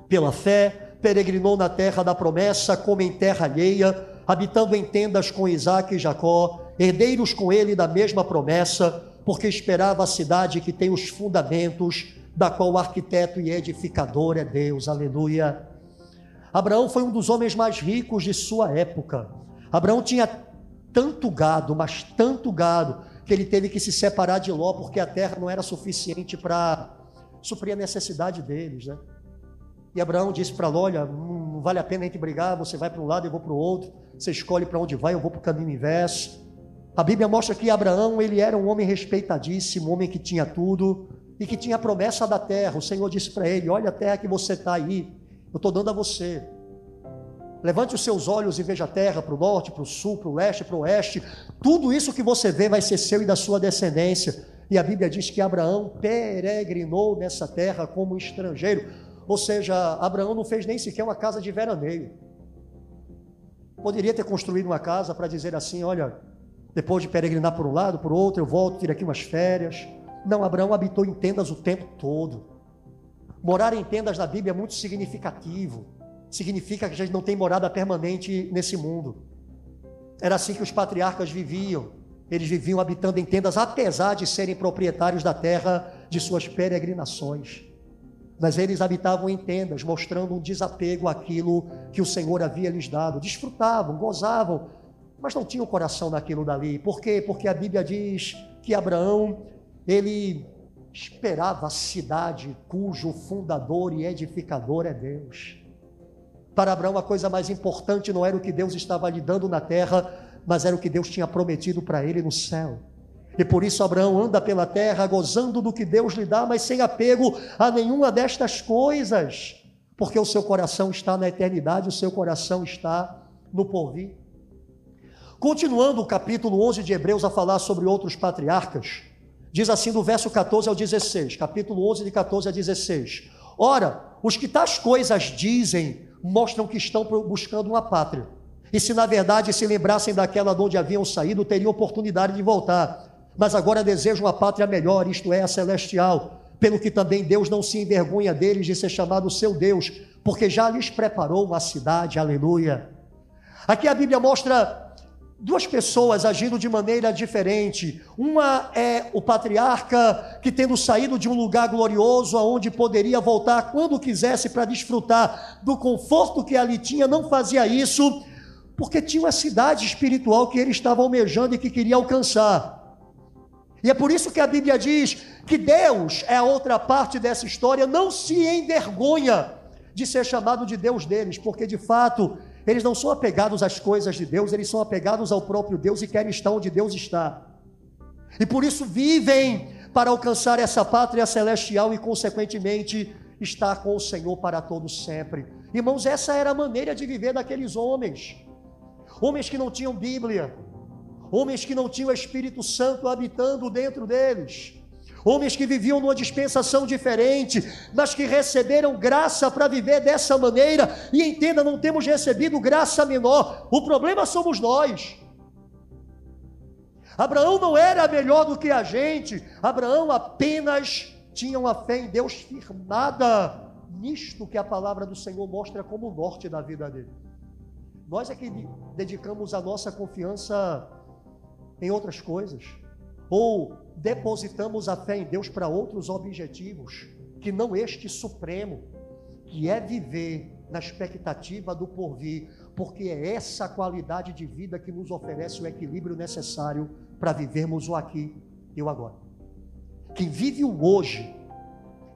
Pela fé, peregrinou na terra da promessa, como em terra alheia, habitando em tendas com Isaac e Jacó, herdeiros com ele da mesma promessa, porque esperava a cidade que tem os fundamentos, da qual o arquiteto e edificador é Deus. Aleluia. Abraão foi um dos homens mais ricos de sua época. Abraão tinha tanto gado, mas tanto gado, que ele teve que se separar de Ló, porque a terra não era suficiente para suprir a necessidade deles, né? E Abraão disse para Ló: Olha, não vale a pena a gente brigar, você vai para um lado, eu vou para o outro, você escolhe para onde vai, eu vou para o caminho inverso. A Bíblia mostra que Abraão, ele era um homem respeitadíssimo, um homem que tinha tudo e que tinha a promessa da terra. O Senhor disse para ele: Olha a terra que você está aí, eu estou dando a você. Levante os seus olhos e veja a terra para o norte, para o sul, para o leste, para o oeste. Tudo isso que você vê vai ser seu e da sua descendência. E a Bíblia diz que Abraão peregrinou nessa terra como estrangeiro. Ou seja, Abraão não fez nem sequer uma casa de veraneio. Poderia ter construído uma casa para dizer assim: olha, depois de peregrinar por um lado, por outro, eu volto, tiro aqui umas férias. Não, Abraão habitou em tendas o tempo todo. Morar em tendas na Bíblia é muito significativo. Significa que a gente não tem morada permanente nesse mundo. Era assim que os patriarcas viviam. Eles viviam habitando em tendas, apesar de serem proprietários da terra de suas peregrinações. Mas eles habitavam em tendas, mostrando um desapego àquilo que o Senhor havia lhes dado. Desfrutavam, gozavam mas não tinha o coração naquilo dali. Por quê? Porque a Bíblia diz que Abraão, ele esperava a cidade cujo fundador e edificador é Deus. Para Abraão, a coisa mais importante não era o que Deus estava lhe dando na terra, mas era o que Deus tinha prometido para ele no céu. E por isso Abraão anda pela terra gozando do que Deus lhe dá, mas sem apego a nenhuma destas coisas, porque o seu coração está na eternidade, o seu coração está no porvir. Continuando o capítulo 11 de Hebreus a falar sobre outros patriarcas, diz assim do verso 14 ao 16, capítulo 11 de 14 a 16. Ora, os que tais coisas dizem mostram que estão buscando uma pátria. E se na verdade se lembrassem daquela de onde haviam saído, teriam oportunidade de voltar. Mas agora desejam uma pátria melhor, isto é, a celestial. Pelo que também Deus não se envergonha deles de ser chamado seu Deus, porque já lhes preparou uma cidade, aleluia. Aqui a Bíblia mostra duas pessoas agindo de maneira diferente. Uma é o patriarca que, tendo saído de um lugar glorioso, aonde poderia voltar quando quisesse para desfrutar do conforto que ali tinha, não fazia isso, porque tinha uma cidade espiritual que ele estava almejando e que queria alcançar. E é por isso que a Bíblia diz que Deus é a outra parte dessa história, não se envergonha de ser chamado de Deus deles, porque de fato eles não são apegados às coisas de Deus, eles são apegados ao próprio Deus e querem estar onde Deus está. E por isso vivem para alcançar essa pátria celestial e, consequentemente, estar com o Senhor para todos sempre. Irmãos, essa era a maneira de viver daqueles homens. Homens que não tinham Bíblia, homens que não tinham o Espírito Santo habitando dentro deles homens que viviam numa dispensação diferente, mas que receberam graça para viver dessa maneira. E entenda, não temos recebido graça menor, o problema somos nós. Abraão não era melhor do que a gente, Abraão apenas tinha uma fé em Deus firmada nisto que a palavra do Senhor mostra como o norte da vida dele. Nós é que dedicamos a nossa confiança em outras coisas ou depositamos a fé em Deus para outros objetivos, que não este supremo, que é viver na expectativa do porvir, porque é essa qualidade de vida que nos oferece o equilíbrio necessário para vivermos o aqui e o agora. Quem vive o hoje,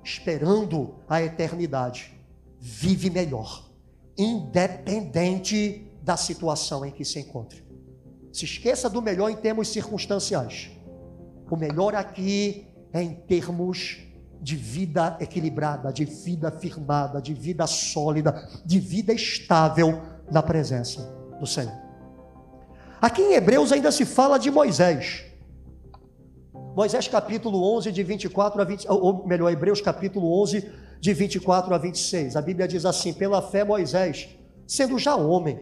esperando a eternidade, vive melhor, independente da situação em que se encontre. Se esqueça do melhor em termos circunstanciais. O melhor aqui é em termos de vida equilibrada, de vida firmada, de vida sólida, de vida estável na presença do Senhor. Aqui em Hebreus ainda se fala de Moisés. Moisés capítulo 11 de 24 a 20, ou melhor, Hebreus capítulo 11 de 24 a 26. A Bíblia diz assim: "Pela fé Moisés, sendo já homem,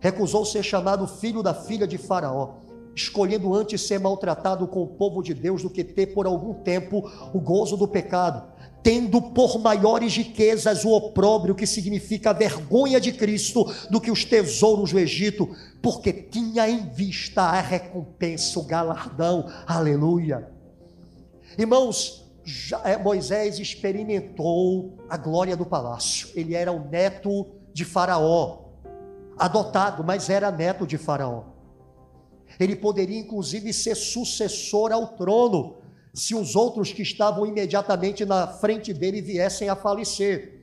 recusou ser chamado filho da filha de Faraó, escolhendo antes ser maltratado com o povo de Deus do que ter por algum tempo o gozo do pecado, tendo por maiores riquezas o opróbrio que significa a vergonha de Cristo do que os tesouros do Egito, porque tinha em vista a recompensa, o galardão. Aleluia. Irmãos, é, Moisés experimentou a glória do palácio. Ele era o neto de Faraó, adotado, mas era neto de Faraó. Ele poderia inclusive ser sucessor ao trono, se os outros que estavam imediatamente na frente dele viessem a falecer.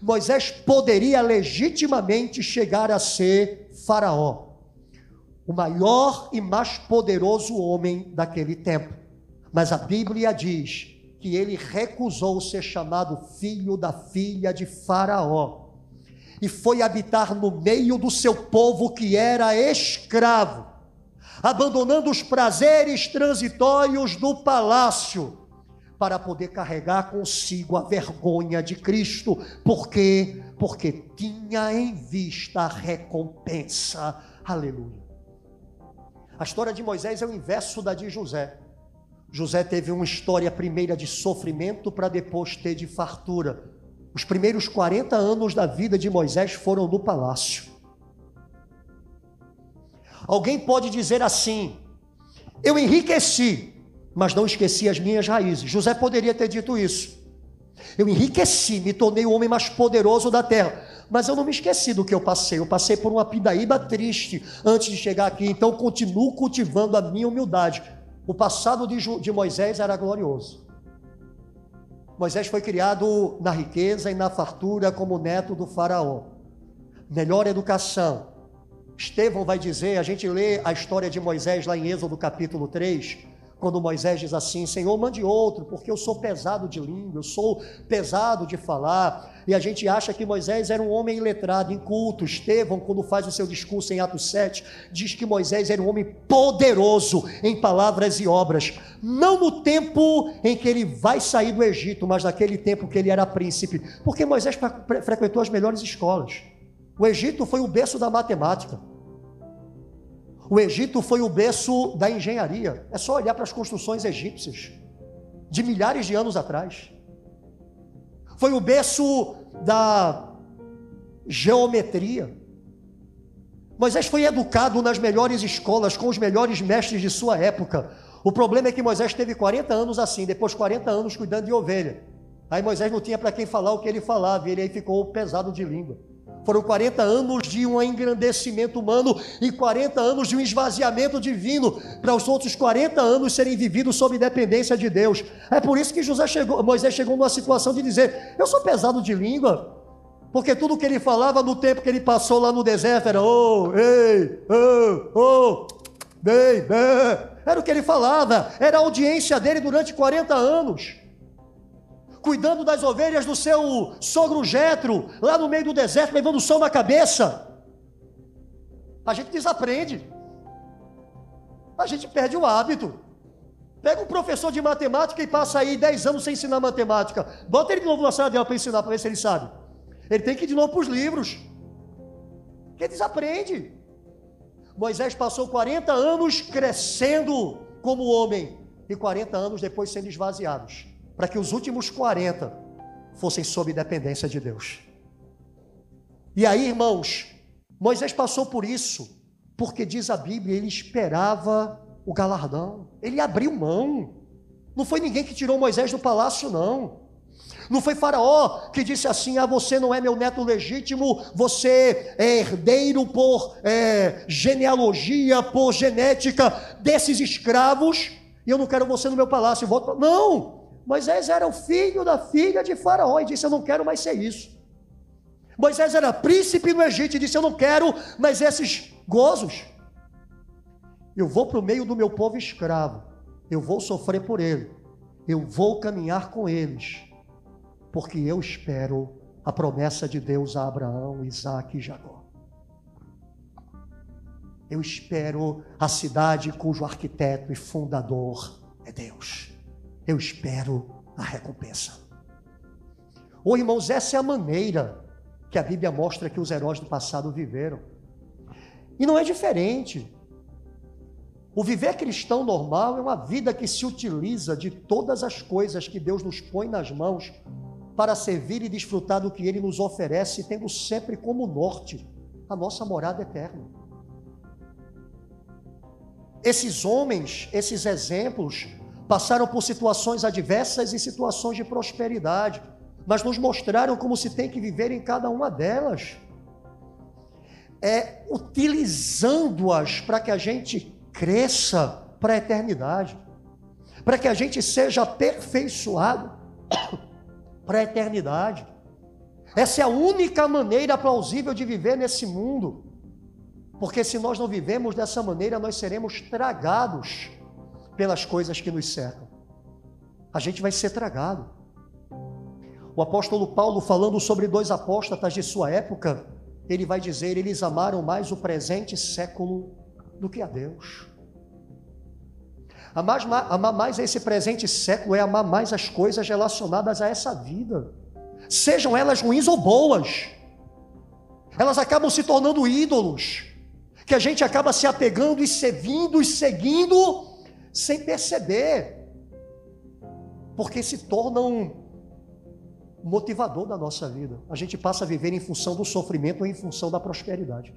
Moisés poderia legitimamente chegar a ser Faraó, o maior e mais poderoso homem daquele tempo. Mas a Bíblia diz que ele recusou ser chamado filho da filha de Faraó e foi habitar no meio do seu povo que era escravo abandonando os prazeres transitórios do palácio, para poder carregar consigo a vergonha de Cristo. Por quê? Porque tinha em vista a recompensa. Aleluia. A história de Moisés é o inverso da de José. José teve uma história primeira de sofrimento para depois ter de fartura. Os primeiros 40 anos da vida de Moisés foram no palácio. Alguém pode dizer assim: eu enriqueci, mas não esqueci as minhas raízes. José poderia ter dito isso. Eu enriqueci, me tornei o homem mais poderoso da terra. Mas eu não me esqueci do que eu passei. Eu passei por uma pindaíba triste antes de chegar aqui. Então continuo cultivando a minha humildade. O passado de, de Moisés era glorioso. Moisés foi criado na riqueza e na fartura como neto do faraó. Melhor educação, Estevão vai dizer, a gente lê a história de Moisés lá em Êxodo capítulo 3, quando Moisés diz assim: Senhor, mande outro, porque eu sou pesado de língua, eu sou pesado de falar. E a gente acha que Moisés era um homem iletrado, inculto. Estevão, quando faz o seu discurso em Atos 7, diz que Moisés era um homem poderoso em palavras e obras. Não no tempo em que ele vai sair do Egito, mas naquele tempo que ele era príncipe. Porque Moisés frequentou as melhores escolas. O Egito foi o berço da matemática. O Egito foi o berço da engenharia. É só olhar para as construções egípcias de milhares de anos atrás. Foi o berço da geometria. Moisés foi educado nas melhores escolas, com os melhores mestres de sua época. O problema é que Moisés teve 40 anos assim, depois 40 anos cuidando de ovelha. Aí Moisés não tinha para quem falar o que ele falava, e ele aí ficou pesado de língua. Foram 40 anos de um engrandecimento humano e 40 anos de um esvaziamento divino, para os outros 40 anos serem vividos sob dependência de Deus. É por isso que José chegou, Moisés chegou numa situação de dizer: Eu sou pesado de língua, porque tudo que ele falava no tempo que ele passou lá no deserto era: Oh, ei, oh, oh, bem, bem. Era o que ele falava, era a audiência dele durante 40 anos cuidando das ovelhas do seu sogro Jetro, lá no meio do deserto, levando sol na cabeça. A gente desaprende. A gente perde o hábito. Pega um professor de matemática e passa aí 10 anos sem ensinar matemática. Bota ele de novo na sala de aula para ensinar, para ver se ele sabe. Ele tem que ir de novo para os livros. Que desaprende. Moisés passou 40 anos crescendo como homem e 40 anos depois sendo esvaziados para que os últimos 40 fossem sob dependência de Deus. E aí, irmãos, Moisés passou por isso, porque diz a Bíblia, ele esperava o galardão, ele abriu mão. Não foi ninguém que tirou Moisés do palácio, não. Não foi Faraó que disse assim: Ah, você não é meu neto legítimo, você é herdeiro por é, genealogia, por genética desses escravos, e eu não quero você no meu palácio. Não! Moisés era o filho da filha de Faraó e disse: Eu não quero mais ser isso. Moisés era príncipe no Egito e disse: Eu não quero mais esses gozos. Eu vou para o meio do meu povo escravo, eu vou sofrer por ele, eu vou caminhar com eles, porque eu espero a promessa de Deus a Abraão, Isaac e Jacó. Eu espero a cidade cujo arquiteto e fundador é Deus. Eu espero a recompensa. Ô irmãos, essa é a maneira que a Bíblia mostra que os heróis do passado viveram. E não é diferente. O viver cristão normal é uma vida que se utiliza de todas as coisas que Deus nos põe nas mãos para servir e desfrutar do que Ele nos oferece, tendo sempre como norte a nossa morada eterna. Esses homens, esses exemplos, passaram por situações adversas e situações de prosperidade, mas nos mostraram como se tem que viver em cada uma delas. É utilizando-as para que a gente cresça para a eternidade, para que a gente seja aperfeiçoado para a eternidade. Essa é a única maneira plausível de viver nesse mundo. Porque se nós não vivemos dessa maneira, nós seremos tragados pelas coisas que nos cercam. A gente vai ser tragado. O apóstolo Paulo, falando sobre dois apóstatas de sua época, ele vai dizer: eles amaram mais o presente século do que a Deus. Amar, amar mais esse presente século é amar mais as coisas relacionadas a essa vida, sejam elas ruins ou boas. Elas acabam se tornando ídolos que a gente acaba se apegando e servindo e seguindo sem perceber, porque se torna um motivador da nossa vida. A gente passa a viver em função do sofrimento ou em função da prosperidade.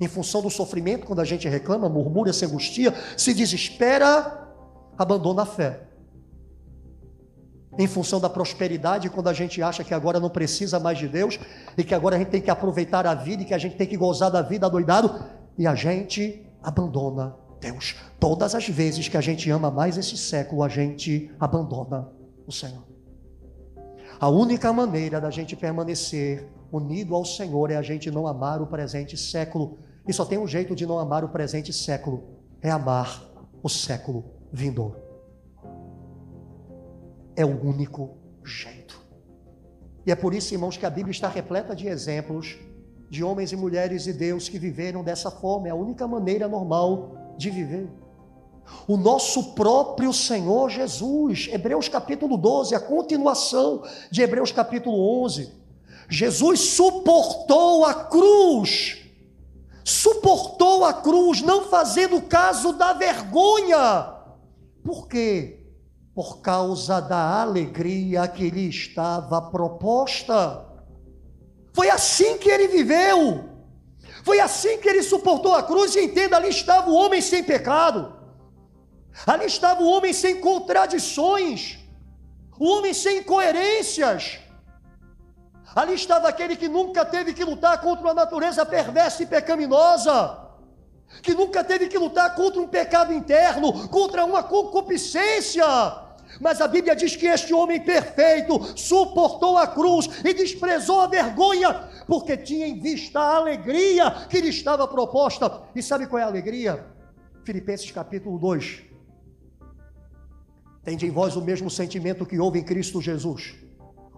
Em função do sofrimento, quando a gente reclama, murmura, se angustia, se desespera, abandona a fé em função da prosperidade, quando a gente acha que agora não precisa mais de Deus e que agora a gente tem que aproveitar a vida e que a gente tem que gozar da vida adoidado, e a gente abandona Deus. Todas as vezes que a gente ama mais esse século, a gente abandona o Senhor. A única maneira da gente permanecer unido ao Senhor é a gente não amar o presente século. E só tem um jeito de não amar o presente século: é amar o século vindouro é o único jeito. E é por isso, irmãos, que a Bíblia está repleta de exemplos de homens e mulheres de Deus que viveram dessa forma, é a única maneira normal de viver. O nosso próprio Senhor Jesus, Hebreus capítulo 12, a continuação de Hebreus capítulo 11. Jesus suportou a cruz, suportou a cruz, não fazendo caso da vergonha. Por quê? por causa da alegria que lhe estava proposta. Foi assim que ele viveu. Foi assim que ele suportou a cruz. E entenda, ali estava o homem sem pecado. Ali estava o homem sem contradições. O homem sem incoerências. Ali estava aquele que nunca teve que lutar contra uma natureza perversa e pecaminosa. Que nunca teve que lutar contra um pecado interno, contra uma concupiscência mas a Bíblia diz que este homem perfeito suportou a cruz e desprezou a vergonha, porque tinha em vista a alegria que lhe estava proposta. E sabe qual é a alegria? Filipenses capítulo 2. Tende em vós o mesmo sentimento que houve em Cristo Jesus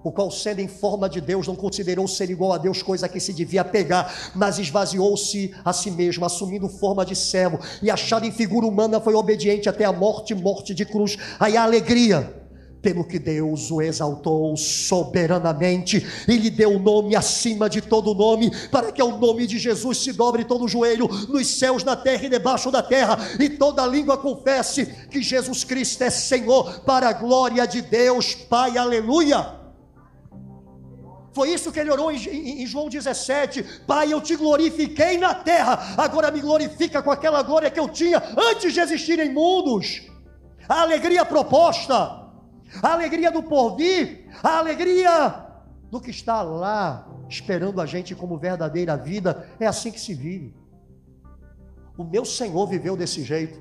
o qual, sendo em forma de Deus, não considerou ser igual a Deus, coisa que se devia pegar, mas esvaziou-se a si mesmo, assumindo forma de servo, e achado em figura humana, foi obediente até a morte morte de cruz. Aí a alegria, pelo que Deus o exaltou soberanamente e lhe deu o nome acima de todo nome, para que ao nome de Jesus se dobre todo o joelho nos céus, na terra e debaixo da terra, e toda língua confesse que Jesus Cristo é Senhor, para a glória de Deus, Pai, aleluia. Foi isso que ele orou em, João 17: Pai, eu te glorifiquei na terra, agora me glorifica com aquela glória que eu tinha antes de existirem mundos. A alegria proposta, a alegria do porvir, a alegria do que está lá esperando a gente como verdadeira vida, é assim que se vive. O meu Senhor viveu desse jeito.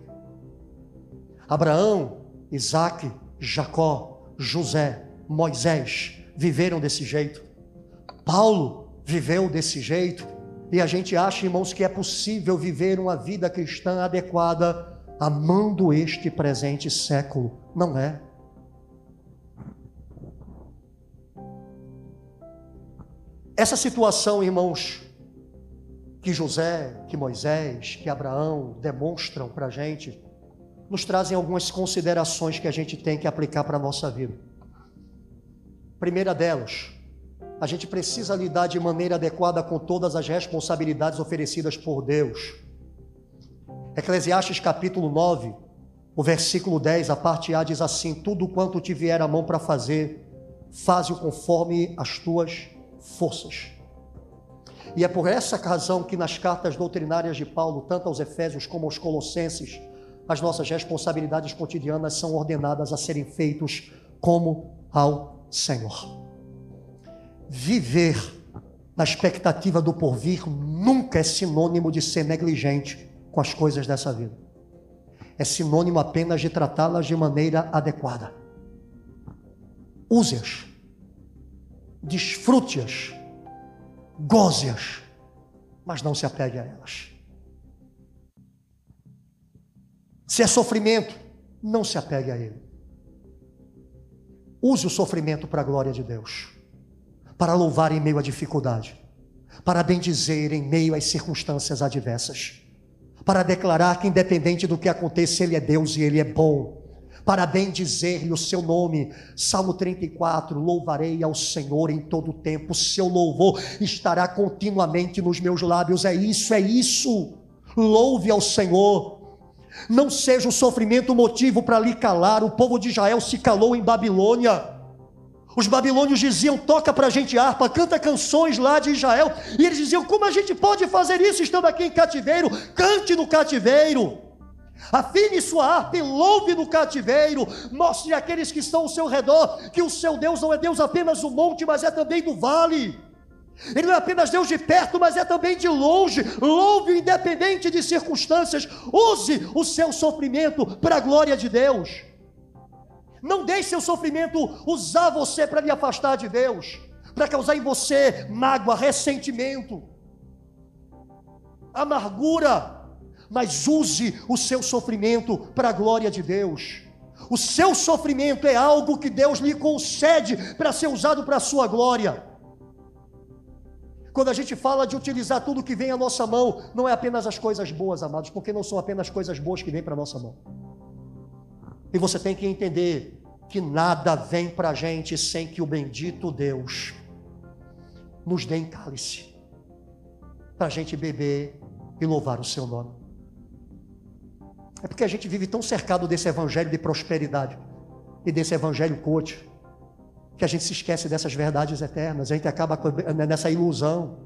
Abraão, Isaac, Jacó, José, Moisés viveram desse jeito. Paulo viveu desse jeito, e a gente acha, irmãos, que é possível viver uma vida cristã adequada amando este presente século. Não é. Essa situação, irmãos, que José, que Moisés, que Abraão demonstram para a gente, nos trazem algumas considerações que a gente tem que aplicar para a nossa vida. Primeira delas, a gente precisa lidar de maneira adequada com todas as responsabilidades oferecidas por Deus. Eclesiastes capítulo 9, o versículo 10, a parte A diz assim: Tudo quanto te vier a mão para fazer, faze-o conforme as tuas forças. E é por essa razão que nas cartas doutrinárias de Paulo, tanto aos Efésios como aos Colossenses, as nossas responsabilidades cotidianas são ordenadas a serem feitos como ao Senhor. Viver na expectativa do porvir nunca é sinônimo de ser negligente com as coisas dessa vida. É sinônimo apenas de tratá-las de maneira adequada. Use-as, desfrute-as, goze-as, mas não se apegue a elas. Se é sofrimento, não se apegue a ele. Use o sofrimento para a glória de Deus, para louvar em meio à dificuldade, para bendizer em meio às circunstâncias adversas, para declarar que, independente do que aconteça, Ele é Deus e Ele é bom para bendizer-lhe o seu nome. Salmo 34: Louvarei ao Senhor em todo o tempo, seu louvor estará continuamente nos meus lábios. É isso, é isso. Louve ao Senhor. Não seja o sofrimento motivo para lhe calar. O povo de Israel se calou em Babilônia. Os babilônios diziam: toca para a gente harpa, canta canções lá de Israel. E eles diziam: como a gente pode fazer isso estando aqui em cativeiro? Cante no cativeiro. Afine sua harpa e louve no cativeiro. Mostre àqueles que estão ao seu redor que o seu Deus não é Deus apenas do monte, mas é também do vale. Ele não é apenas Deus de perto, mas é também de longe. Louve independente de circunstâncias. Use o seu sofrimento para a glória de Deus. Não deixe seu sofrimento usar você para lhe afastar de Deus, para causar em você mágoa, ressentimento, amargura mas use o seu sofrimento para a glória de Deus. O seu sofrimento é algo que Deus lhe concede para ser usado para a sua glória. Quando a gente fala de utilizar tudo que vem à nossa mão, não é apenas as coisas boas, amados, porque não são apenas coisas boas que vêm para a nossa mão. E você tem que entender que nada vem para a gente sem que o bendito Deus nos dê em cálice, para a gente beber e louvar o seu nome. É porque a gente vive tão cercado desse evangelho de prosperidade e desse evangelho coach, que a gente se esquece dessas verdades eternas. A gente acaba nessa ilusão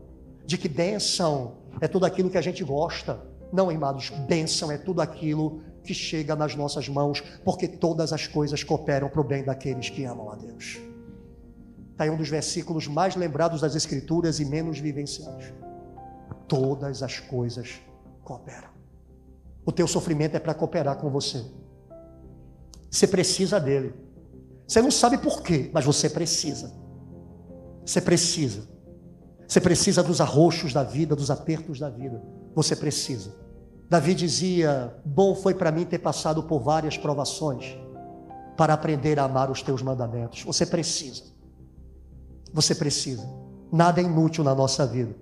de que bênção é tudo aquilo que a gente gosta. Não, irmãos, bênção é tudo aquilo que chega nas nossas mãos, porque todas as coisas cooperam para o bem daqueles que amam a Deus. Está aí um dos versículos mais lembrados das Escrituras e menos vivenciados. Todas as coisas cooperam. O teu sofrimento é para cooperar com você. Você precisa dele. Você não sabe por quê, mas você precisa. Você precisa. Você precisa dos arroxos da vida, dos apertos da vida. Você precisa. Davi dizia: Bom foi para mim ter passado por várias provações para aprender a amar os teus mandamentos. Você precisa. Você precisa. Nada é inútil na nossa vida.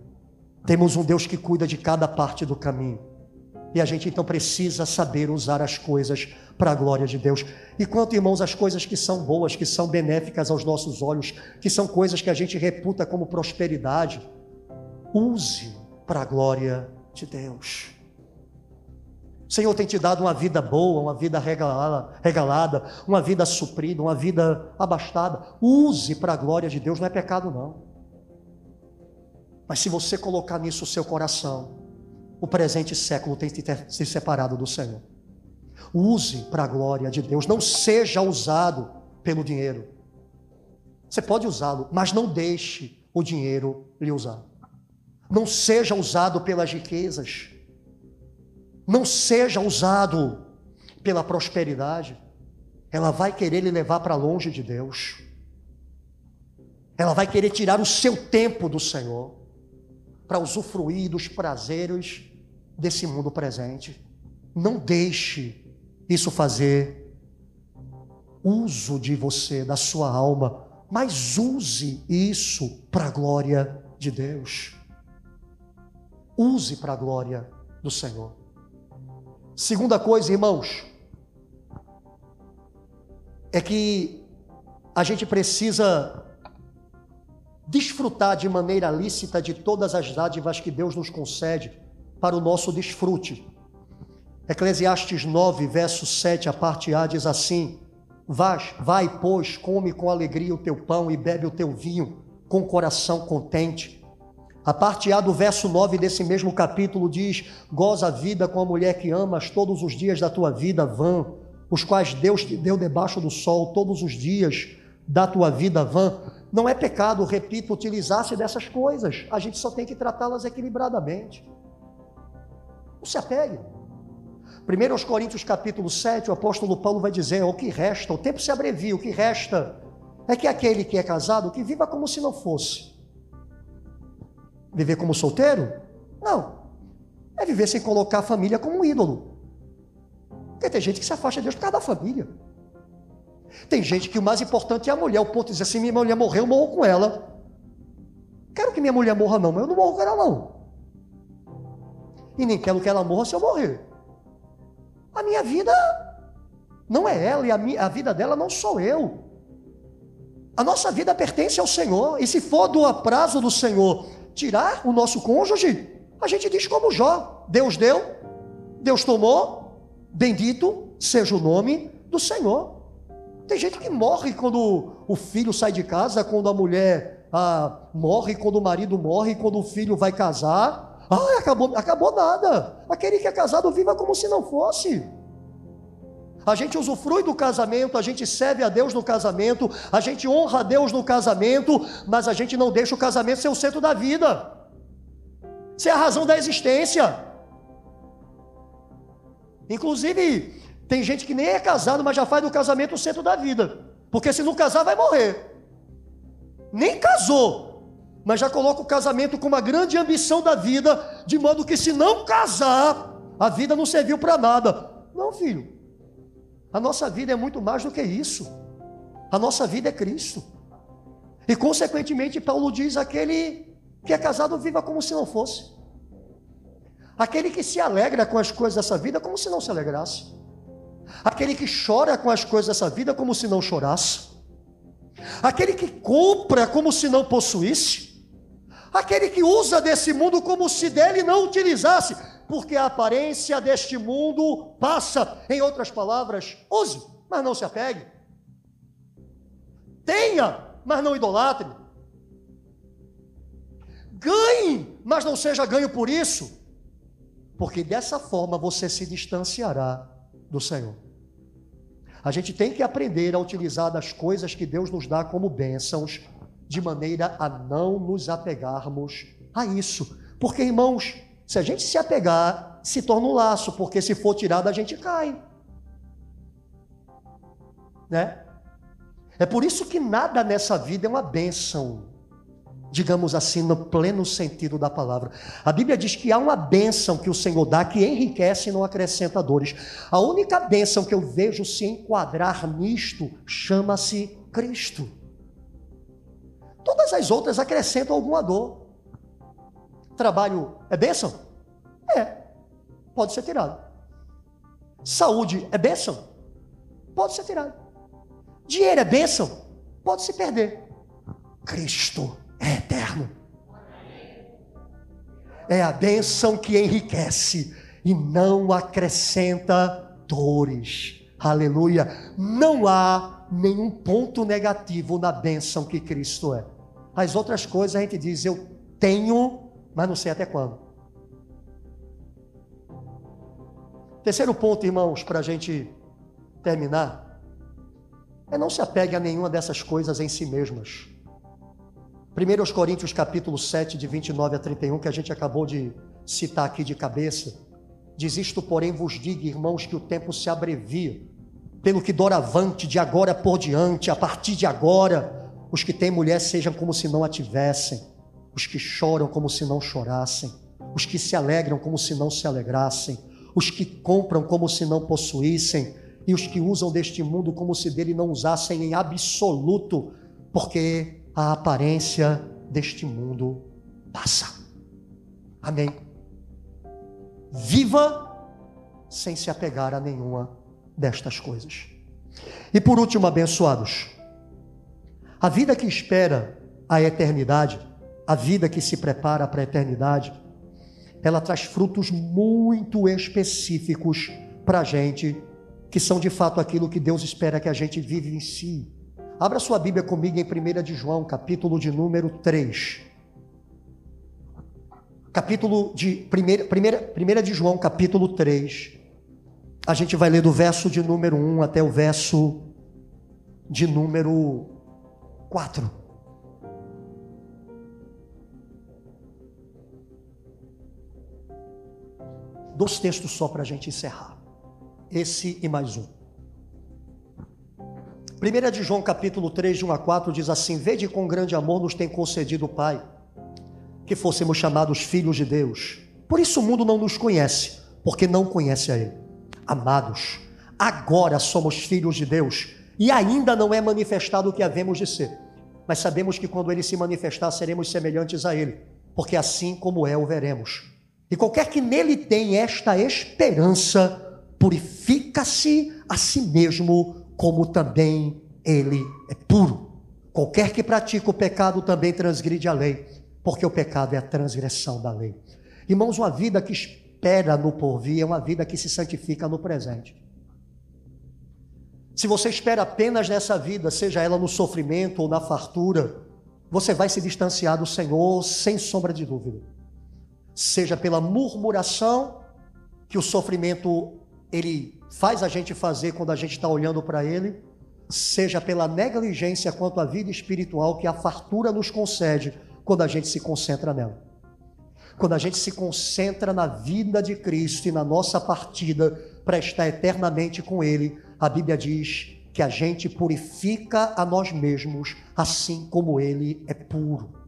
Temos um Deus que cuida de cada parte do caminho. E a gente então precisa saber usar as coisas para a glória de Deus. E quanto, irmãos, as coisas que são boas, que são benéficas aos nossos olhos, que são coisas que a gente reputa como prosperidade, use para a glória de Deus. O Senhor tem te dado uma vida boa, uma vida regalada, regalada, uma vida suprida, uma vida abastada. Use para a glória de Deus, não é pecado não. Mas se você colocar nisso o seu coração, o presente século tem se separado do Senhor. Use para a glória de Deus, não seja usado pelo dinheiro. Você pode usá-lo, mas não deixe o dinheiro lhe usar. Não seja usado pelas riquezas. Não seja usado pela prosperidade. Ela vai querer lhe levar para longe de Deus. Ela vai querer tirar o seu tempo do Senhor para usufruir dos prazeres desse mundo presente. Não deixe isso fazer uso de você, da sua alma, mas use isso para a glória de Deus. use para a glória do Senhor. Segunda coisa, irmãos, é que a gente precisa desfrutar de maneira lícita de todas as dádivas que Deus nos concede para o nosso desfrute. Eclesiastes 9, verso 7, a parte A diz assim: Vai, vai, pois, come com alegria o teu pão e bebe o teu vinho com coração contente. A parte A do verso 9 desse mesmo capítulo diz: Goza a vida com a mulher que amas todos os dias da tua vida vã, os quais Deus te deu debaixo do sol todos os dias da tua vida vã. Não é pecado, repito, utilizar-se dessas coisas. A gente só tem que tratá-las equilibradamente. Não se apegue. 1 Coríntios capítulo 7, o apóstolo Paulo vai dizer: o que resta, o tempo se abrevia, o que resta é que aquele que é casado, que viva como se não fosse. Viver como solteiro? Não. É viver sem colocar a família como um ídolo. Porque tem gente que se afasta de Deus por causa da família. Tem gente que o mais importante é a mulher. O ponto de dizer assim: minha mulher morreu, eu morro com ela. Quero que minha mulher morra, não, mas eu não morro com ela, não. E nem quero que ela morra se eu morrer. A minha vida não é ela e a, minha, a vida dela não sou eu. A nossa vida pertence ao Senhor. E se for do aprazo do Senhor tirar o nosso cônjuge, a gente diz como Jó: Deus deu, Deus tomou, bendito seja o nome do Senhor. Tem gente que morre quando o filho sai de casa, quando a mulher ah, morre, quando o marido morre, quando o filho vai casar. Ah, acabou, acabou nada. Aquele que é casado viva como se não fosse. A gente usufrui do casamento, a gente serve a Deus no casamento, a gente honra a Deus no casamento, mas a gente não deixa o casamento ser o centro da vida, ser a razão da existência. Inclusive, tem gente que nem é casado, mas já faz do casamento o centro da vida, porque se não casar, vai morrer. Nem casou, mas já coloca o casamento como uma grande ambição da vida, de modo que se não casar, a vida não serviu para nada. Não, filho. A nossa vida é muito mais do que isso. A nossa vida é Cristo. E consequentemente, Paulo diz: aquele que é casado viva como se não fosse. Aquele que se alegra com as coisas dessa vida como se não se alegrasse. Aquele que chora com as coisas dessa vida como se não chorasse. Aquele que compra como se não possuísse aquele que usa desse mundo como se dele não utilizasse, porque a aparência deste mundo passa. Em outras palavras, use, mas não se apegue. Tenha, mas não idolatre. Ganhe, mas não seja ganho por isso, porque dessa forma você se distanciará do Senhor. A gente tem que aprender a utilizar das coisas que Deus nos dá como bênçãos de maneira a não nos apegarmos a isso. Porque, irmãos, se a gente se apegar, se torna um laço, porque se for tirado, a gente cai. Né? É por isso que nada nessa vida é uma bênção, digamos assim, no pleno sentido da palavra. A Bíblia diz que há uma bênção que o Senhor dá que enriquece e não acrescenta dores. A única bênção que eu vejo se enquadrar nisto chama-se Cristo. Todas as outras acrescentam alguma dor. Trabalho é bênção? É. Pode ser tirado. Saúde é bênção? Pode ser tirado. Dinheiro é bênção? Pode se perder. Cristo é eterno. É a bênção que enriquece e não acrescenta dores. Aleluia. Não há nenhum ponto negativo na bênção que Cristo é. As outras coisas a gente diz, eu tenho, mas não sei até quando. Terceiro ponto, irmãos, para a gente terminar, é não se apegue a nenhuma dessas coisas em si mesmas. 1 Coríntios capítulo 7, de 29 a 31, que a gente acabou de citar aqui de cabeça, diz isto, porém, vos digo, irmãos, que o tempo se abrevia pelo que doravante, de agora por diante, a partir de agora, os que têm mulher sejam como se não a tivessem, os que choram como se não chorassem, os que se alegram como se não se alegrassem, os que compram como se não possuíssem, e os que usam deste mundo como se dele não usassem em absoluto, porque a aparência deste mundo passa. Amém. viva sem se apegar a nenhuma destas coisas. E por último, abençoados, a vida que espera a eternidade, a vida que se prepara para a eternidade, ela traz frutos muito específicos para a gente, que são de fato aquilo que Deus espera que a gente vive em si. Abra sua Bíblia comigo em 1 de João, capítulo de número 3. Capítulo de 1, 1 de João, capítulo 3. A gente vai ler do verso de número 1 até o verso de número 4. Dois textos só para a gente encerrar. Esse e mais um. 1 de João capítulo 3, de 1 a 4, diz assim: Vede com grande amor nos tem concedido o Pai, que fôssemos chamados filhos de Deus. Por isso o mundo não nos conhece, porque não conhece a Ele. Amados, agora somos filhos de Deus e ainda não é manifestado o que havemos de ser. Mas sabemos que quando ele se manifestar, seremos semelhantes a ele, porque assim como é, o veremos. E qualquer que nele tem esta esperança, purifica-se a si mesmo, como também ele é puro. Qualquer que pratica o pecado também transgride a lei, porque o pecado é a transgressão da lei. Irmãos, uma vida que espera no porvir é uma vida que se santifica no presente. Se você espera apenas nessa vida, seja ela no sofrimento ou na fartura, você vai se distanciar do Senhor sem sombra de dúvida. Seja pela murmuração que o sofrimento ele faz a gente fazer quando a gente está olhando para ele, seja pela negligência quanto à vida espiritual que a fartura nos concede quando a gente se concentra nela. Quando a gente se concentra na vida de Cristo e na nossa partida para estar eternamente com Ele, a Bíblia diz que a gente purifica a nós mesmos, assim como Ele é puro.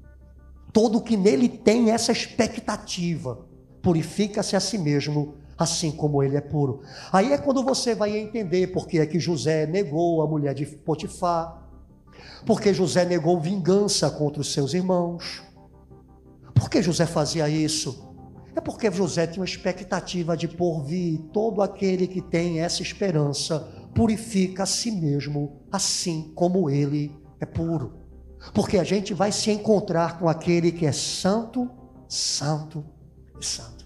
Todo que nele tem essa expectativa, purifica-se a si mesmo, assim como ele é puro. Aí é quando você vai entender porque é que José negou a mulher de Potifar, porque José negou vingança contra os seus irmãos, por que José fazia isso? É porque José tinha uma expectativa de por vir todo aquele que tem essa esperança purifica a si mesmo, assim como ele é puro. Porque a gente vai se encontrar com aquele que é santo, santo e santo.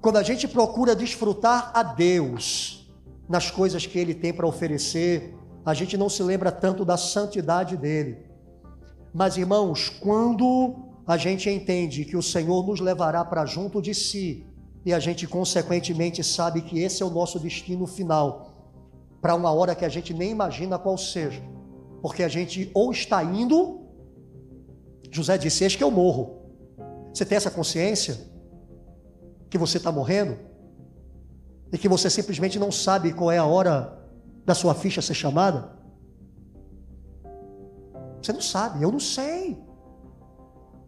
Quando a gente procura desfrutar a Deus nas coisas que ele tem para oferecer, a gente não se lembra tanto da santidade dele mas, irmãos, quando a gente entende que o Senhor nos levará para junto de si, e a gente, consequentemente, sabe que esse é o nosso destino final, para uma hora que a gente nem imagina qual seja, porque a gente ou está indo, José disse: Eis que eu morro. Você tem essa consciência que você está morrendo? E que você simplesmente não sabe qual é a hora da sua ficha ser chamada? Você não sabe, eu não sei.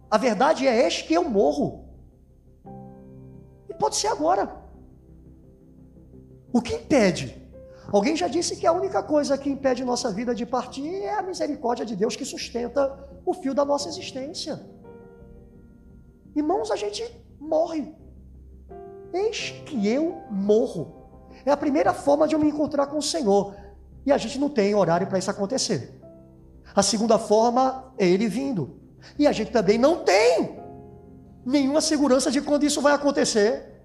A verdade é este que eu morro. E pode ser agora. O que impede? Alguém já disse que a única coisa que impede nossa vida de partir é a misericórdia de Deus que sustenta o fio da nossa existência. Irmãos, a gente morre. Eis que eu morro. É a primeira forma de eu me encontrar com o Senhor. E a gente não tem horário para isso acontecer. A segunda forma é ele vindo. E a gente também não tem nenhuma segurança de quando isso vai acontecer.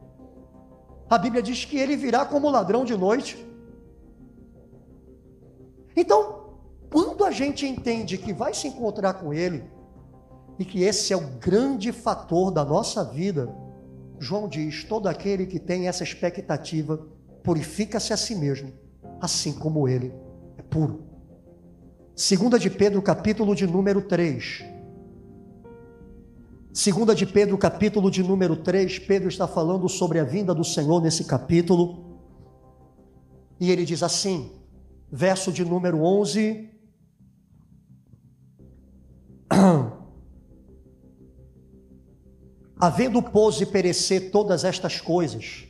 A Bíblia diz que ele virá como ladrão de noite. Então, quando a gente entende que vai se encontrar com ele, e que esse é o grande fator da nossa vida, João diz: todo aquele que tem essa expectativa purifica-se a si mesmo, assim como ele é puro. Segunda de Pedro, capítulo de número 3. Segunda de Pedro, capítulo de número 3, Pedro está falando sobre a vinda do Senhor nesse capítulo. E ele diz assim, verso de número 11: Havendo, pois, e perecer todas estas coisas,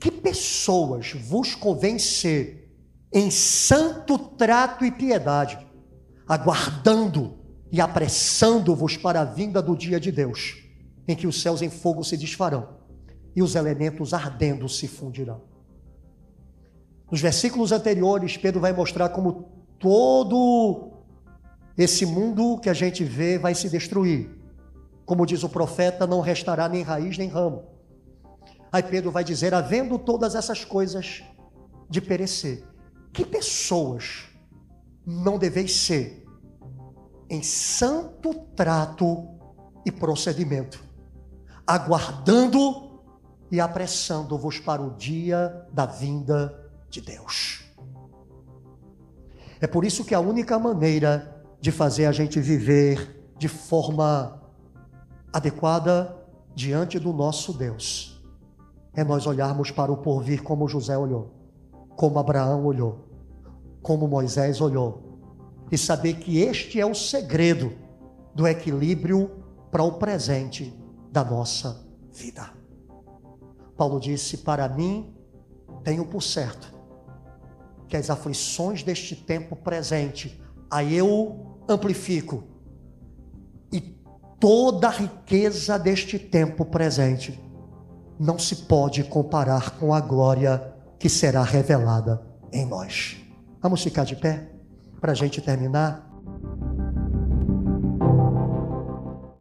que pessoas vos convém ser em santo trato e piedade, aguardando e apressando-vos para a vinda do dia de Deus, em que os céus em fogo se desfarão e os elementos ardendo se fundirão. Nos versículos anteriores, Pedro vai mostrar como todo esse mundo que a gente vê vai se destruir. Como diz o profeta, não restará nem raiz nem ramo. Aí Pedro vai dizer: havendo todas essas coisas de perecer, que pessoas não deveis ser em santo trato e procedimento, aguardando e apressando-vos para o dia da vinda de Deus. É por isso que a única maneira de fazer a gente viver de forma adequada diante do nosso Deus é nós olharmos para o porvir como José olhou, como Abraão olhou, como Moisés olhou, e saber que este é o segredo do equilíbrio para o presente da nossa vida. Paulo disse: Para mim, tenho por certo que as aflições deste tempo presente, aí eu amplifico, e toda a riqueza deste tempo presente não se pode comparar com a glória que será revelada em nós. Vamos ficar de pé para a gente terminar.